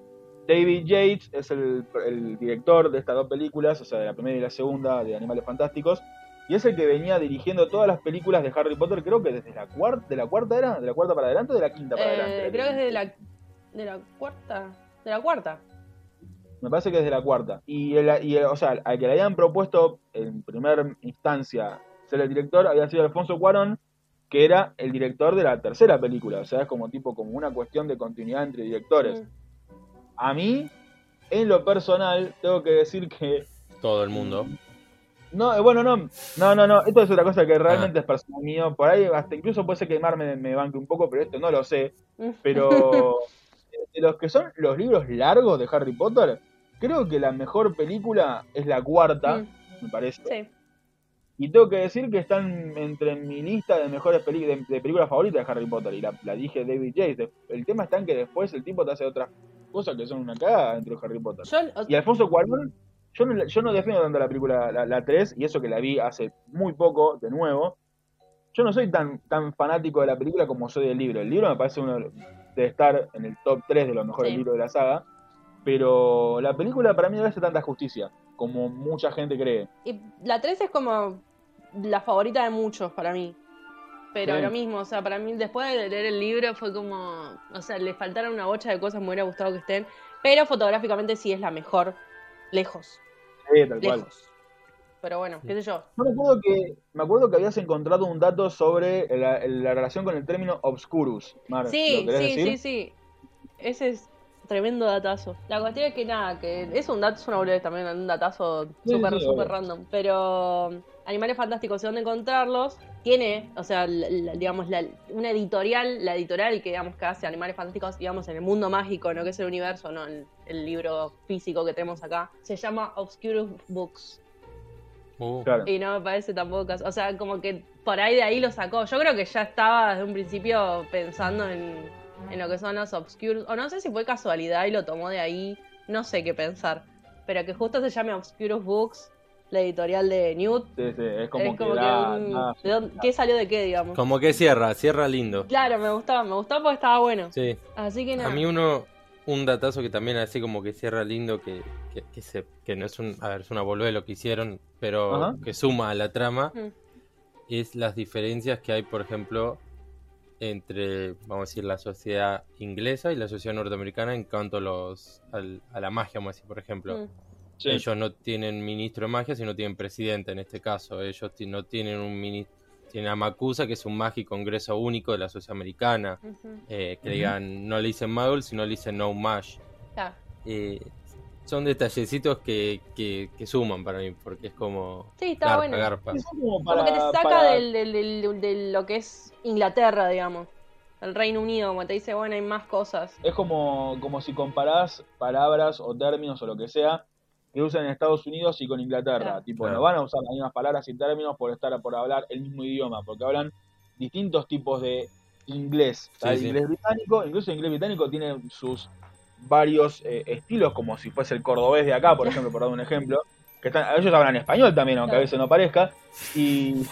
David Yates es el, el director de estas dos películas, o sea, de la primera y la segunda de Animales Fantásticos, y es el que venía dirigiendo todas las películas de Harry Potter, creo que desde la cuarta, de la cuarta era, de la cuarta para adelante o de la quinta para Eh, adelante. creo que es de la, de la cuarta. De la cuarta. Me parece que es de la cuarta. Y, el, y el- o sea, al que le habían propuesto en primera instancia ser el director había sido Alfonso Cuarón, que era el director de la tercera película. O sea, es como tipo como una cuestión de continuidad entre directores. Mm. A mí, en lo personal, tengo que decir que Todo el mundo. no, eh, bueno, no, no, no, no, esto es otra cosa que realmente es personal mío. Por ahí hasta incluso puede ser que Mar me, me banque un poco, pero esto no lo sé. Pero de los que son los libros largos de Harry Potter, creo que la mejor película es la cuarta, Mm. me parece. Sí. Y tengo que decir que están entre mi lista de mejores peli- de, de películas favoritas de Harry Potter. Y la, la dije David Yates. El tema está en que después el tipo te hace otras cosas que son una cagada dentro de Harry Potter. Yo, o- Y Alfonso Cuarón, yo no, yo no defiendo tanto la película, la, la 3, y eso que la vi hace muy poco, de nuevo. Yo no soy tan, tan fanático de la película como soy del libro. El libro me parece uno de estar en el top 3 de los mejores Sí. libros de la saga. Pero la película para mí no le hace tanta justicia, como mucha gente cree. y la 3 es como la favorita de muchos para mí. Pero Sí. lo mismo, o sea, para mí después de leer el libro fue como, o sea, le faltaron una bocha de cosas, me hubiera gustado que estén, pero fotográficamente sí es la mejor, lejos, Sí, tal cual. lejos. Pero bueno, qué sé yo. Yo me acuerdo que, me acuerdo que habías encontrado un dato sobre la, la relación con el término obscurus. Mar, Sí, ¿lo querés sí, decir? sí, sí. Ese es tremendo datazo. La cuestión es que nada, que es un dato, es una boludez también, un datazo súper, sí, súper random. Pero um, Animales Fantásticos y dónde encontrarlos, tiene, o sea, la- la- digamos, la, una editorial, la editorial que digamos que hace Animales Fantásticos, digamos, en el mundo mágico, no que es el universo, no el, el libro físico que tenemos acá, se llama Obscurus Books. Uh, Claro. Y no me parece tampoco caso. O sea, como que por ahí de ahí lo sacó. Yo creo que ya estaba desde un principio pensando en, en lo que son los obscures. O no sé si fue casualidad y lo tomó de ahí. No sé qué pensar. Pero que justo se llame Obscurus Books, la editorial de Newt. Sí, sí, es como es que, como que. da- un- da- ¿de dónde- ¿Qué salió de qué, digamos? Como que cierra, cierra lindo. Claro, me gustaba. Me gustaba porque estaba bueno. Sí. Así que nada. A mí uno, un datazo que también así como que cierra lindo, que, que, que se, que no es un, a ver, es una boludez lo que hicieron, pero Ajá. que suma a la trama, Mm. es las diferencias que hay, por ejemplo, entre, vamos a decir, la sociedad inglesa y la sociedad norteamericana en cuanto a, los, al- a la magia, vamos a decir, por ejemplo. Mm. sí. Ellos no tienen ministro de magia, sino tienen presidente en este caso. Ellos no tienen un ministro. Tienen a Makusa, que es un mágico congreso único de la sociedad americana. Eh, que digan, no le dicen Muggle, sino le dicen No Mash. Eh, son detallecitos que, que, que suman para mí, porque es como. Sí, está garpa, bueno. garpa. Es como Como para- que te saca para- del, del- del- de lo que es Inglaterra, digamos. El Reino Unido, como te dice, bueno, hay más cosas. Es como, como si comparás palabras o términos o lo que sea que usan en Estados Unidos y con Inglaterra. Claro. Tipo, Claro. no van a usar las mismas palabras y términos por estar por hablar el mismo idioma, porque hablan distintos tipos de inglés. Sí, el sí. inglés británico, incluso el inglés británico tiene sus varios eh, estilos, como si fuese el cordobés de acá, por ejemplo, por dar un ejemplo. Que están, ellos hablan español también, aunque a veces no parezca. Y.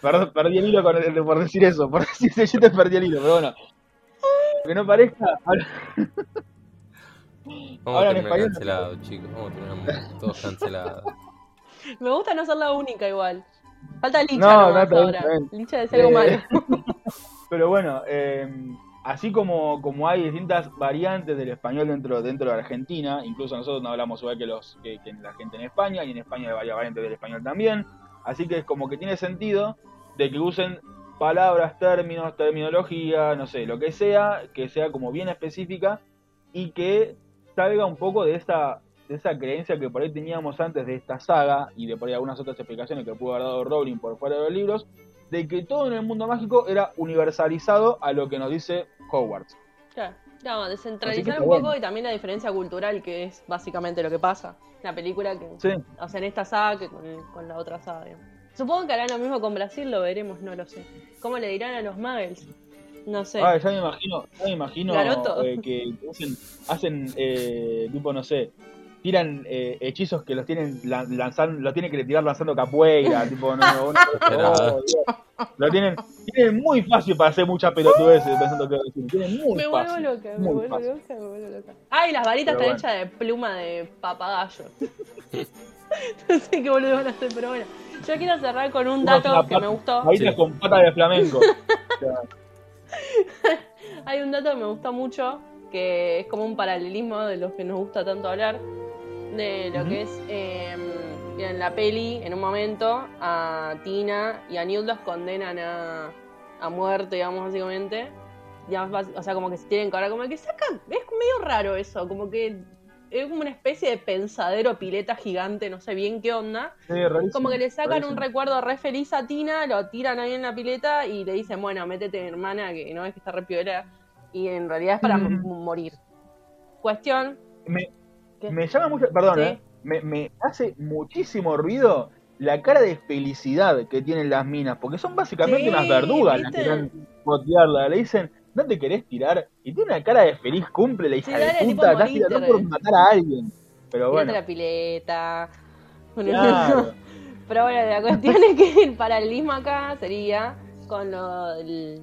Perdón, perdí el hilo con el- por decir eso, por decir eso yo te perdí el hilo, pero bueno. Que no parezca, Vamos Ahora a terminar cancelados, chicos. Vamos a terminar todos cancelados. Me gusta no ser la única igual. Falta Licha No, no, ahora. Licha de ser algo Eh, malo. Pero bueno, eh, así como, como hay distintas variantes del español dentro, dentro de Argentina, incluso nosotros no hablamos igual que, los, que, que la gente en España, y en España hay varias variantes del español también, así que es como que tiene sentido de que usen palabras, términos, terminología, no sé, lo que sea, que sea como bien específica y que salga un poco de esa, de esa creencia que por ahí teníamos antes de esta saga y de por ahí algunas otras explicaciones que pudo haber dado Rowling por fuera de los libros, de que todo en el mundo mágico era universalizado a lo que nos dice Hogwarts. Claro. No, descentralizar un poco bueno. y también la diferencia cultural, que es básicamente lo que pasa. La película que. Sí. O sea, en esta saga que con, con la otra saga. digamos. Supongo que harán lo mismo con Brasil, lo veremos, no lo sé. ¿Cómo le dirán a los Muggles? No sé. Ah, ya me imagino, ya me imagino eh, que hacen, hacen eh, tipo, no sé, tiran eh, hechizos que los tienen lan- lanzando, lo tienen que tirar lanzando capoeira, tipo, no, no, no, lo tienen, tienen muy fácil para hacer muchas pelotudeces pensando que decir, tienen muy me vuelvo fácil, loca, me vuelvo fácil. loca, me vuelvo loca. Ah, y las varitas Pero están hechas de pluma de papagayo. no sé qué boludo van a hacer, pero bueno. Yo quiero cerrar con un dato que me gustó. Varitas Sí. con pata de flamenco. O sea, Hay un dato que me gustó mucho, que es como un paralelismo de los que nos gusta tanto hablar, de lo que es eh, en la peli, en un momento, a Tina y a Newt los condenan a, a muerte, digamos, básicamente. Digamos, o sea, como que se tienen que ahora, como que sacan, es medio raro eso, como que es como una especie de pensadero pileta gigante, no sé bien qué onda. sí, rarísimo, Como que le sacan un recuerdo re feliz a Tina, lo tiran ahí en la pileta y le dicen, bueno, métete hermana, que no es que está re piola. Y en realidad es para Mm. morir. Cuestión. Me, ¿Qué? me llama mucho, perdón, Sí. eh, me, me hace muchísimo ruido la cara de felicidad que tienen las minas, porque son básicamente Sí, unas verdugas las que ¿viste? están botearla. Le dicen, no te querés tirar, y tiene una cara de feliz cumple la hija Sí, de puta, estás tirando por matar a alguien. Pero Tírate bueno, la pileta. Bueno, claro. Pero bueno, la cuestión es que el paralelismo acá sería con lo- el-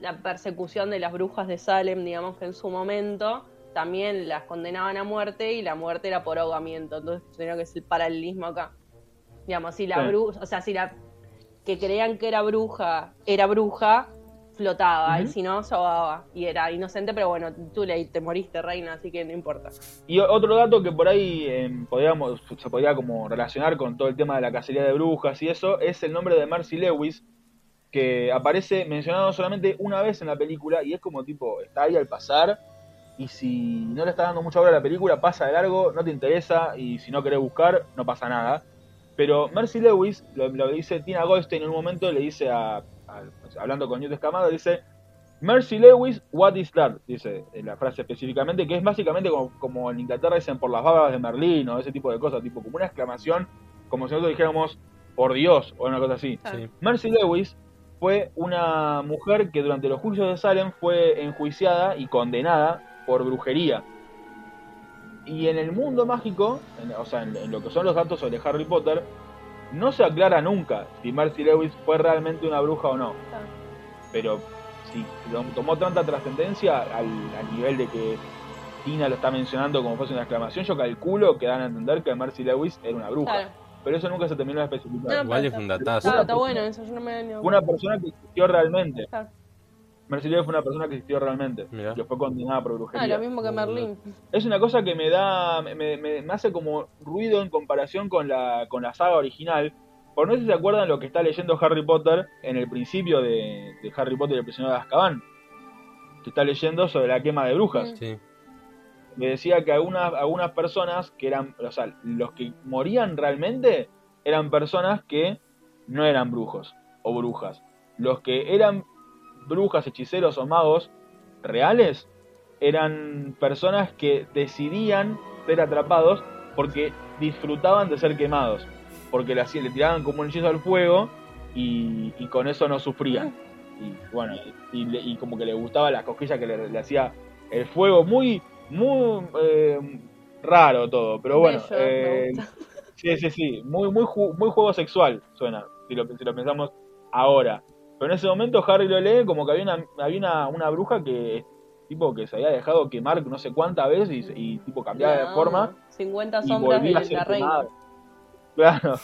la persecución de las brujas de Salem, digamos que en su momento también las condenaban a muerte y la muerte era por ahogamiento. Entonces tenía que es el paralelismo acá. Digamos, si la Sí. bruja, o sea, si la que creían que era bruja era bruja, flotaba, y si no, se ahogaba. Y era inocente, pero bueno, tú le te moriste, reina, así que no importa. Y otro dato que por ahí eh, podríamos, se podría como relacionar con todo el tema de la cacería de brujas y eso, es el nombre de Marcy Lewis, que aparece mencionado solamente una vez en la película y es como tipo, está ahí al pasar y si no le estás dando mucha hora a la película, pasa de largo, no te interesa y si no querés buscar, no pasa nada. Pero Mercy Lewis, lo, lo dice Tina Goldstein en un momento, le dice a, a- hablando con Newt Escamado, dice, Mercy Lewis, what is that? Dice en la frase específicamente, que es básicamente como, como en Inglaterra dicen por las babas de Merlín o ese tipo de cosas, tipo como una exclamación, como si nosotros dijéramos, por Dios, o una cosa así. Sí. Mercy Lewis fue una mujer que durante los juicios de Salem fue enjuiciada y condenada por brujería. Y en el mundo mágico, en- o sea, en, en lo que son los datos sobre Harry Potter, no se aclara nunca si Mercy Lewis fue realmente una bruja o no. Pero si lo- tomó tanta trascendencia al, al nivel de que Tina lo está mencionando como fuese una exclamación, yo calculo que dan a entender que Mercy Lewis era una bruja. Claro. pero eso nunca se terminó de especificar. No, Igual es un datazo. Claro, está bueno eso, yo no me una persona que existió realmente. Claro. Mercy Lewis fue una persona que existió realmente. Mirá. Que fue condenada por Ah, brujería. lo mismo que Merlín. Es una cosa que me da, me, me- me hace como ruido en comparación con la, con la saga original. Por no sé si se acuerdan lo que está leyendo Harry Potter en el principio de, de Harry Potter y el prisionero de Azkaban. Que está leyendo sobre la quema de brujas. Sí. Me decía que algunas, algunas personas que eran, o sea, los que morían realmente eran personas que no eran brujos o brujas. Los que eran brujas, hechiceros o magos reales eran personas que decidían ser atrapados porque disfrutaban de ser quemados. Porque le, hacían- le tiraban como un hechizo al fuego y, y con eso no sufrían. Y bueno, y, y como que le gustaba la cosquilla que le, le hacía el fuego. Muy, muy eh, raro todo. Pero bueno, Bello, eh. Sí, sí, sí. Muy, muy, muy juego sexual suena, si lo, si lo pensamos ahora. Pero en ese momento Harry lo lee como que había una, había una, una bruja que tipo que se había dejado quemar no sé cuántas veces y, tipo cambiaba de No, forma 50 y sombras de la reina. Claro.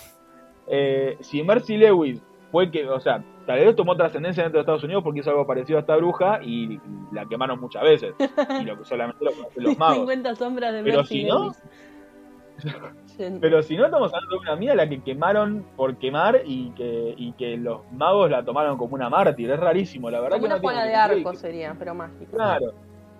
Eh, si Mercy Lewis fue que, o sea, tal vez tomó trascendencia dentro de Estados Unidos porque hizo algo parecido a esta bruja y, la quemaron muchas veces. Y lo, solamente lo conocen los magos. 50 sombras de Pero Mercy si no, Pero si no estamos hablando de una mina a la que quemaron por quemar y que, y que los magos la tomaron como una mártir. Es rarísimo, la verdad Como que una no Juana de Arco sería, pero mágica. Claro.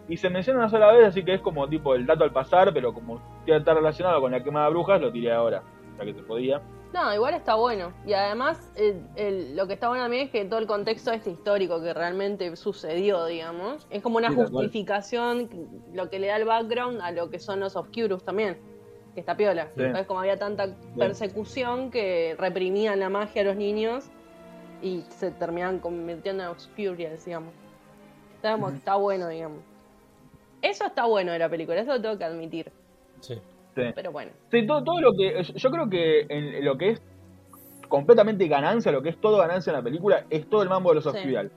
Y se menciona una sola vez, así que es como tipo el dato al pasar, pero como está relacionado con la quema de brujas, lo tiré ahora, ya que se podía. No, igual está bueno. Y además, el- el- lo que está bueno también es que todo el contexto este histórico que realmente sucedió, digamos, es como una Sí, justificación, lo que le da el background a lo que son los Obscurus también, que está piola. Sí. Como había tanta persecución que reprimían la magia a los niños y se terminaban convirtiendo en Obscurials, digamos. Está, como- está bueno, digamos. Eso está bueno de la película, eso lo tengo que admitir. Sí. Sí. Pero bueno, Sí, todo, todo lo que. Yo creo que en lo que es completamente ganancia, lo que es todo ganancia en la película, es todo el mambo de los Sí. Obscurial.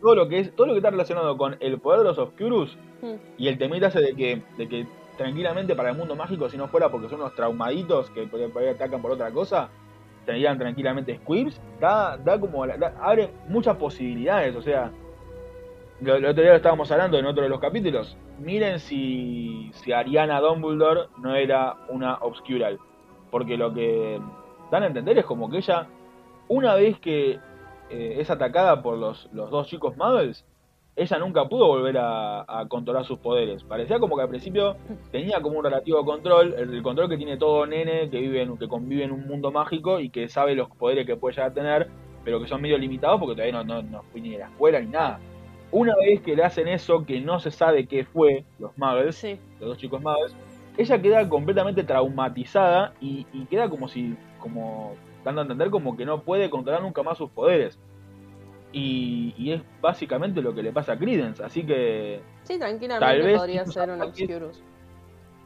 Todo lo que es, todo lo que está relacionado con el poder de los Obscurus Mm. y el temita ese de que, de que tranquilamente para el mundo mágico, si no fuera porque son unos traumaditos que por ahí atacan por otra cosa, tendrían tranquilamente squibs, da, da como abre muchas posibilidades, o sea, lo, lo otro día lo estábamos hablando en otro de los capítulos. Miren si, si Ariana Dumbledore no era una Obscural. Porque lo que dan a entender es como que ella, una vez que eh, es atacada por los, los dos chicos Muggles, ella nunca pudo volver a, a controlar sus poderes. Parecía como que al principio tenía como un relativo control, el, el control que tiene todo nene que vive en, que convive en un mundo mágico y que sabe los poderes que puede llegar a tener, pero que son medio limitados porque todavía no, no, no fui ni de la escuela ni nada. Una vez que le hacen eso, que no se sabe qué fue, los Muggles, sí. los dos chicos Muggles, ella queda completamente traumatizada y, y queda como si, como dando a entender como que no puede controlar nunca más sus poderes. Y, y es básicamente lo que le pasa a Credence, así que Sí, Tal tranquilamente vez podría ser un Obscurus.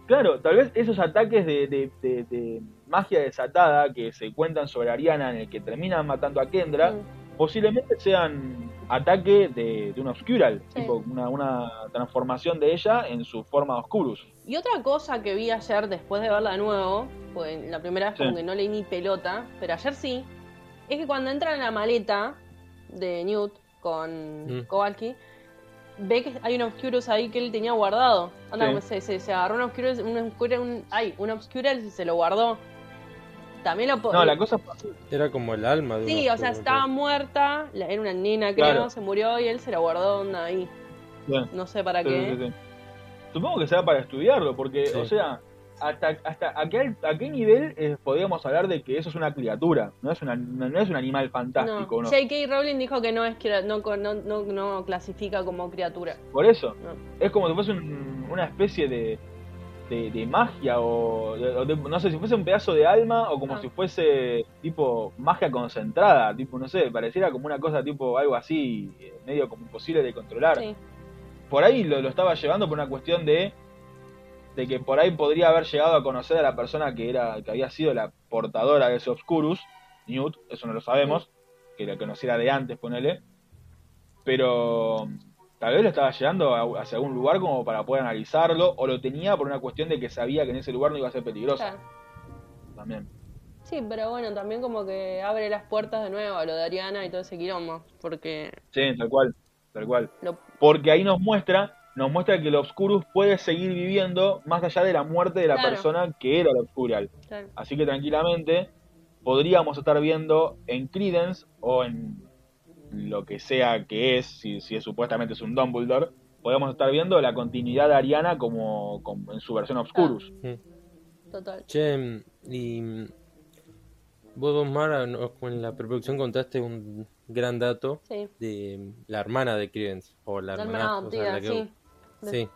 Claro, tal vez esos ataques de, de- de- de magia desatada que se cuentan sobre Ariana en el que terminan matando a Kendra, Mm. posiblemente sean ataque de, un Obscural, Sí. tipo una, una transformación de ella en su forma Oscurus. Y otra cosa que vi ayer después de verla de nuevo, pues la primera vez Sí. como que no leí ni pelota, pero ayer sí, es que cuando entra en la maleta de Newt con Mm. Kowalski, ve que hay un Obscurus ahí que él tenía guardado. Anda, Sí. como se, se, se agarró un Obscurus, un un, ay, un Obscurus y se lo guardó. También lo No, la cosa. Era como el alma de Sí, o sea, estaba creo. muerta, la- era una nena creo, Claro. se murió y él se la guardó onda ahí. No sé para Sí, qué. sí, sí. Supongo que será para estudiarlo, porque, Sí. o sea, hasta, hasta a, qué, a qué nivel eh, podríamos hablar de que eso es una criatura, no es, una, no es un animal fantástico, No. ¿no? J.K. Rowling dijo que no es no, no, no, no clasifica como criatura. Por eso, es como si fuese un- una especie de, de, de magia o, de- no sé, si fuese un pedazo de alma o como Ah. si fuese tipo magia concentrada, tipo, no sé, pareciera como una cosa tipo algo así, eh, medio como imposible de controlar. Sí. por ahí lo, lo estaba llevando por una cuestión de de que por ahí podría haber llegado a conocer a la persona que era que había sido la portadora de ese Obscurus, Newt, eso no lo sabemos, que la conociera de antes, ponele, pero tal vez lo estaba llevando a- hacia algún lugar como para poder analizarlo, o lo tenía por una cuestión de que sabía que en ese lugar no iba a ser peligroso Claro. también. Sí, pero bueno, también como que abre las puertas de nuevo a lo de Ariana y todo ese quilombo. Porque Sí, tal cual, tal cual. lo, Porque ahí nos muestra, nos muestra que el Obscurus puede seguir viviendo más allá de la muerte de la Claro. persona que era el Obscurial. claro, Así que tranquilamente podríamos estar viendo en Credence o en lo que sea que es, si, si es, supuestamente es un Dumbledore, podemos estar viendo la continuidad de Ariana como, como en su versión Obscurus. total. Che, y mm, vos, Mara, con la preproducción contaste un gran dato Sí. de mm, la hermana de Credence, o la La hermana, hermana o sea, adoptiva, la que- sí. Sí,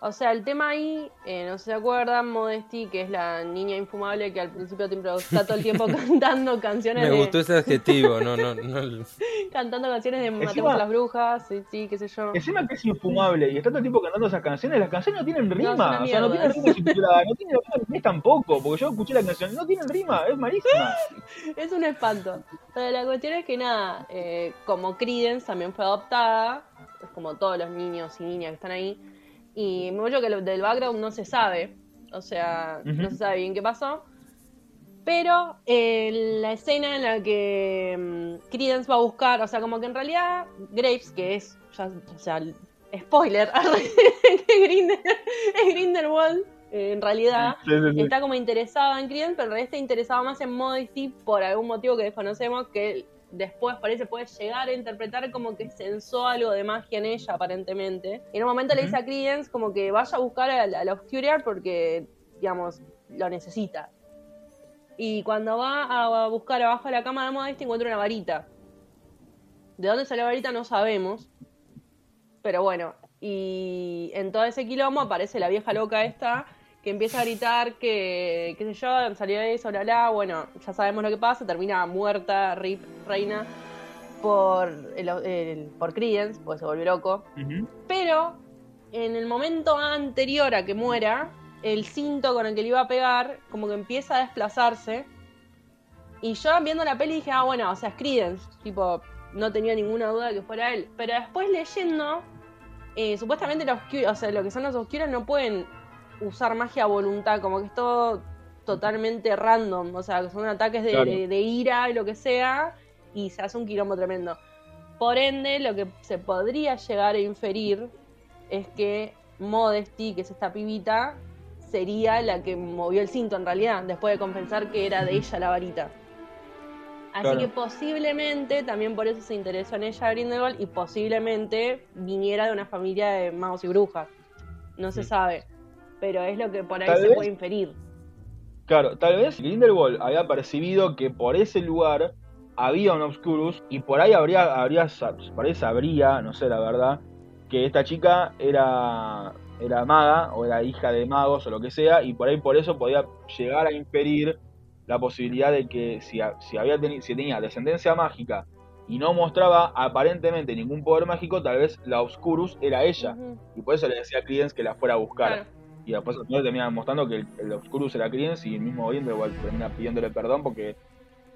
O sea, el tema ahí, eh, no se acuerdan, Modesty, que es la niña infumable que al principio está todo el tiempo cantando canciones me de gustó ese adjetivo, no, no, no, cantando canciones de Encima- Matemos a las brujas, sí, sí, qué sé yo. Encima que es infumable y está todo el tiempo cantando esas canciones, las canciones no tienen rima, o sea, no tienen rima subtitulada, no tienen rima tampoco, porque yo escuché la canción, no tienen rima, es malísima. Es un espanto. Pero la cuestión es que nada, eh, como Credence también fue adoptada, es como todos los niños y niñas que están ahí, y mucho que lo- del background no se sabe, o sea, no se sabe bien qué pasó. Pero eh, la escena en la que mm, Credence va a buscar, o sea, como que en realidad Graves, que es, ya, o sea, spoiler, Grinder- es Grindelwald, eh, en realidad Sí, sí, sí. está como interesada en Credence, pero en realidad está interesada más en Modesty por algún motivo que desconocemos, que después parece puede llegar a interpretar como que sensó algo de magia en ella, aparentemente. Y en un momento le dice a Credence como que vaya a buscar al, al Obscurial porque, digamos, lo necesita. Y cuando va a buscar abajo de la cama de Modesty encuentra una varita. ¿De dónde sale la varita? No sabemos. Pero bueno, y en todo ese quilombo aparece la vieja loca esta que empieza a gritar que, qué sé yo, salió de eso, la la, bueno, ya sabemos lo que pasa, termina muerta, rip, reina, por, el, el- por Credence, porque se volvió loco. Pero en el momento anterior a que muera, el cinto con el que le iba a pegar, como que empieza a desplazarse. Y yo viendo la peli dije, ah, bueno, o sea, es Credence. Tipo, no tenía ninguna duda de que fuera él. Pero después leyendo, eh, supuestamente los, o sea, lo que son los oscuros no pueden usar magia a voluntad, como que es todo totalmente random. O sea, que son ataques de, Claro. de- de ira y lo que sea, y se hace un quilombo tremendo. Por ende, lo que se podría llegar a inferir es que Modesty, que es esta pibita, sería la que movió el cinto en realidad, después de compensar que era de ella la varita. Así Claro. que posiblemente también por eso se interesó en ella Grindelwald y posiblemente viniera de una familia de magos y brujas. No se sabe, pero es lo que por ahí se vez- puede inferir. Claro, tal vez Grindelwald había percibido que por ese lugar había un Obscurus y por ahí habría, habría, ahí sabría, no sé la verdad, que esta chica era, era maga o era hija de magos o lo que sea y por ahí por eso podía llegar a inferir la posibilidad de que si, ha- si, había teni- si tenía descendencia mágica y no mostraba aparentemente ningún poder mágico, tal vez la Obscurus era ella y por eso le decía a Credence que la fuera a buscar. claro. Y después al final termina mostrando que el, el Obscurus era Credence y el mismo Grindelwald termina pidiéndole perdón porque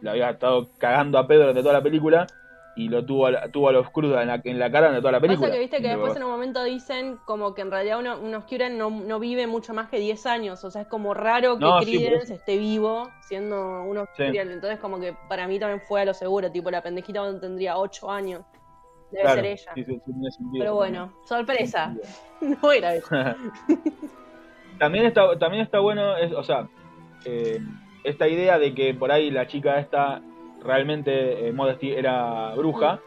le había estado cagando a Pedro durante toda la película y lo tuvo, al- tuvo al Obscurus en la, en la cara durante toda la película. Pasa que viste que después en un momento dicen como que en realidad uno, un Oscuran no, no vive mucho más que 10 años, o sea, es como raro que No, Credence esté vivo siendo un Oscurial, entonces como que para mí también fue a lo seguro, tipo la pendejita tendría 8 años, debe Claro, ser ella. sí, sí, sí. Pero bueno, sorpresa, no era eso. también está también está bueno es, o sea eh, esta idea de que por ahí la chica esta realmente eh, Modesty era bruja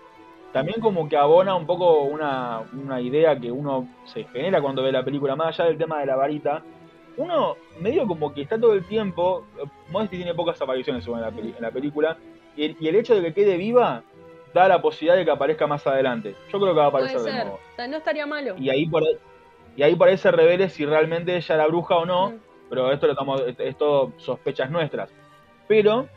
también como que abona un poco una, una idea que uno se genera cuando ve la película más allá del tema de la varita uno medio como que está todo el tiempo Modesty tiene pocas apariciones en la, peli- en la película y el, y el hecho de que quede viva da la posibilidad de que aparezca más adelante. Yo creo que va a Puede aparecer de nuevo. O sea, no estaría malo. y ahí por ahí, y ahí por ahí se revele si realmente ella era bruja o no, Mm. pero esto lo estamos, es, es todo sospechas nuestras. Pero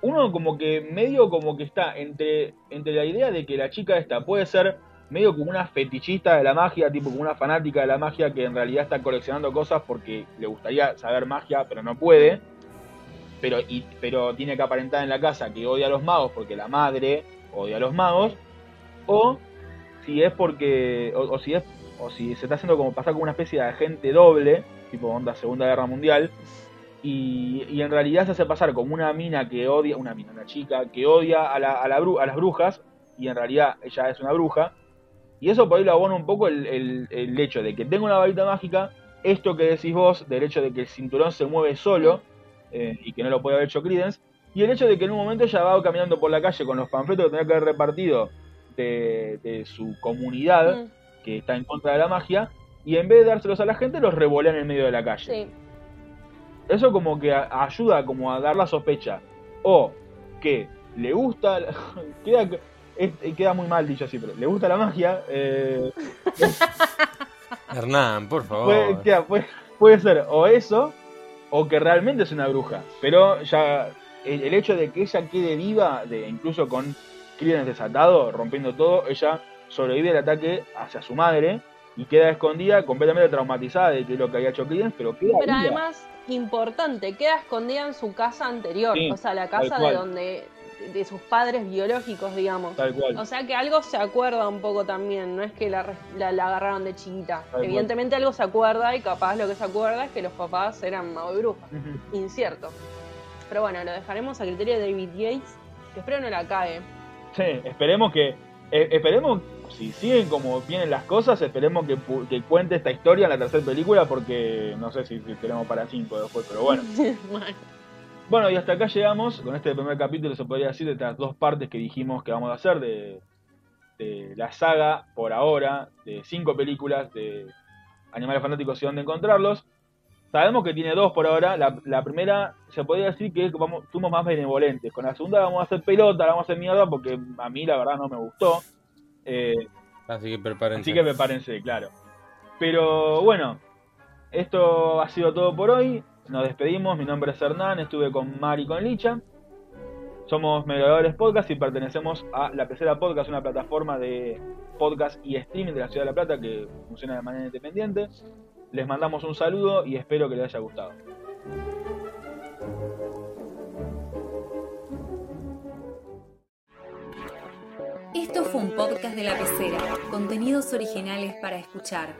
uno como que medio como que está entre, entre la idea de que la chica esta puede ser medio como una fetichista de la magia, tipo como una fanática de la magia que en realidad está coleccionando cosas porque le gustaría saber magia, pero no puede. Pero, y, pero tiene que aparentar en la casa que odia a los magos porque la madre odia a los magos. O si es porque. O, o si es. O si se está haciendo como pasar como una especie de agente doble, tipo onda Segunda Guerra Mundial, y, en realidad se hace pasar como una mina que odia, una mina, una chica, que odia a, la, a, la a las brujas, y en realidad ella es una bruja, y eso por ahí lo abona un poco el, hecho de que tenga una varita mágica, esto que decís vos, del hecho de que el cinturón se mueve solo, eh, y que no lo puede haber hecho Credence, y el hecho de que en un momento ella va caminando por la calle con los panfletos que tenía que haber repartido de, de su comunidad, Mm, que está en contra de la magia, y en vez de dárselos a la gente, los revolean en medio de la calle. sí. Eso como que ayuda como a dar la sospecha. O que le gusta, la- queda, es- queda muy mal dicho así, pero le gusta la magia, eh, Hernán, por favor. puede, queda- puede- puede ser o eso, o que realmente es una bruja. Pero ya el, el hecho de que ella quede viva, de incluso con Credence desatado, rompiendo todo, ella sobrevive al ataque hacia su madre y queda escondida, completamente traumatizada de que es lo que había hecho Credence, pero queda Pero además, importante, queda escondida en su casa anterior, Sí, o sea, la casa de donde de sus padres biológicos, digamos. Tal cual. O sea que algo se acuerda un poco también, no es que la, la, la agarraron de chiquita. Evidentemente algo se acuerda y capaz lo que se acuerda es que los papás eran mago y bruja. Incierto. Pero bueno, lo dejaremos a criterio de David Yates, que espero no la cae. Sí, esperemos que, Eh, esperemos, si siguen como vienen las cosas, esperemos que, que cuente esta historia en la tercera película, porque no sé si, si tenemos para cinco después, pero bueno. Bueno. Bueno, y hasta acá llegamos con este primer capítulo, se podría decir, de estas dos partes que dijimos que vamos a hacer de, de la saga, por ahora, de cinco películas de Animales Fantásticos y dónde encontrarlos. Sabemos que tiene dos por ahora. La, la primera se podría decir que vamos, fuimos más benevolentes. Con la segunda vamos a hacer pelota, la vamos a hacer mierda porque a mí la verdad no me gustó. Eh, Así que prepárense. Así que prepárense, claro. Pero bueno, esto ha sido todo por hoy. Nos despedimos. Mi nombre es Hernán. Estuve con Mari y con Licha. Somos Mediadores Podcast y pertenecemos a La Pecera Podcast, una plataforma de podcast y streaming de la Ciudad de La Plata que funciona de manera independiente. Les mandamos un saludo y espero que les haya gustado. Esto fue un podcast de la pecera, contenidos originales para escuchar.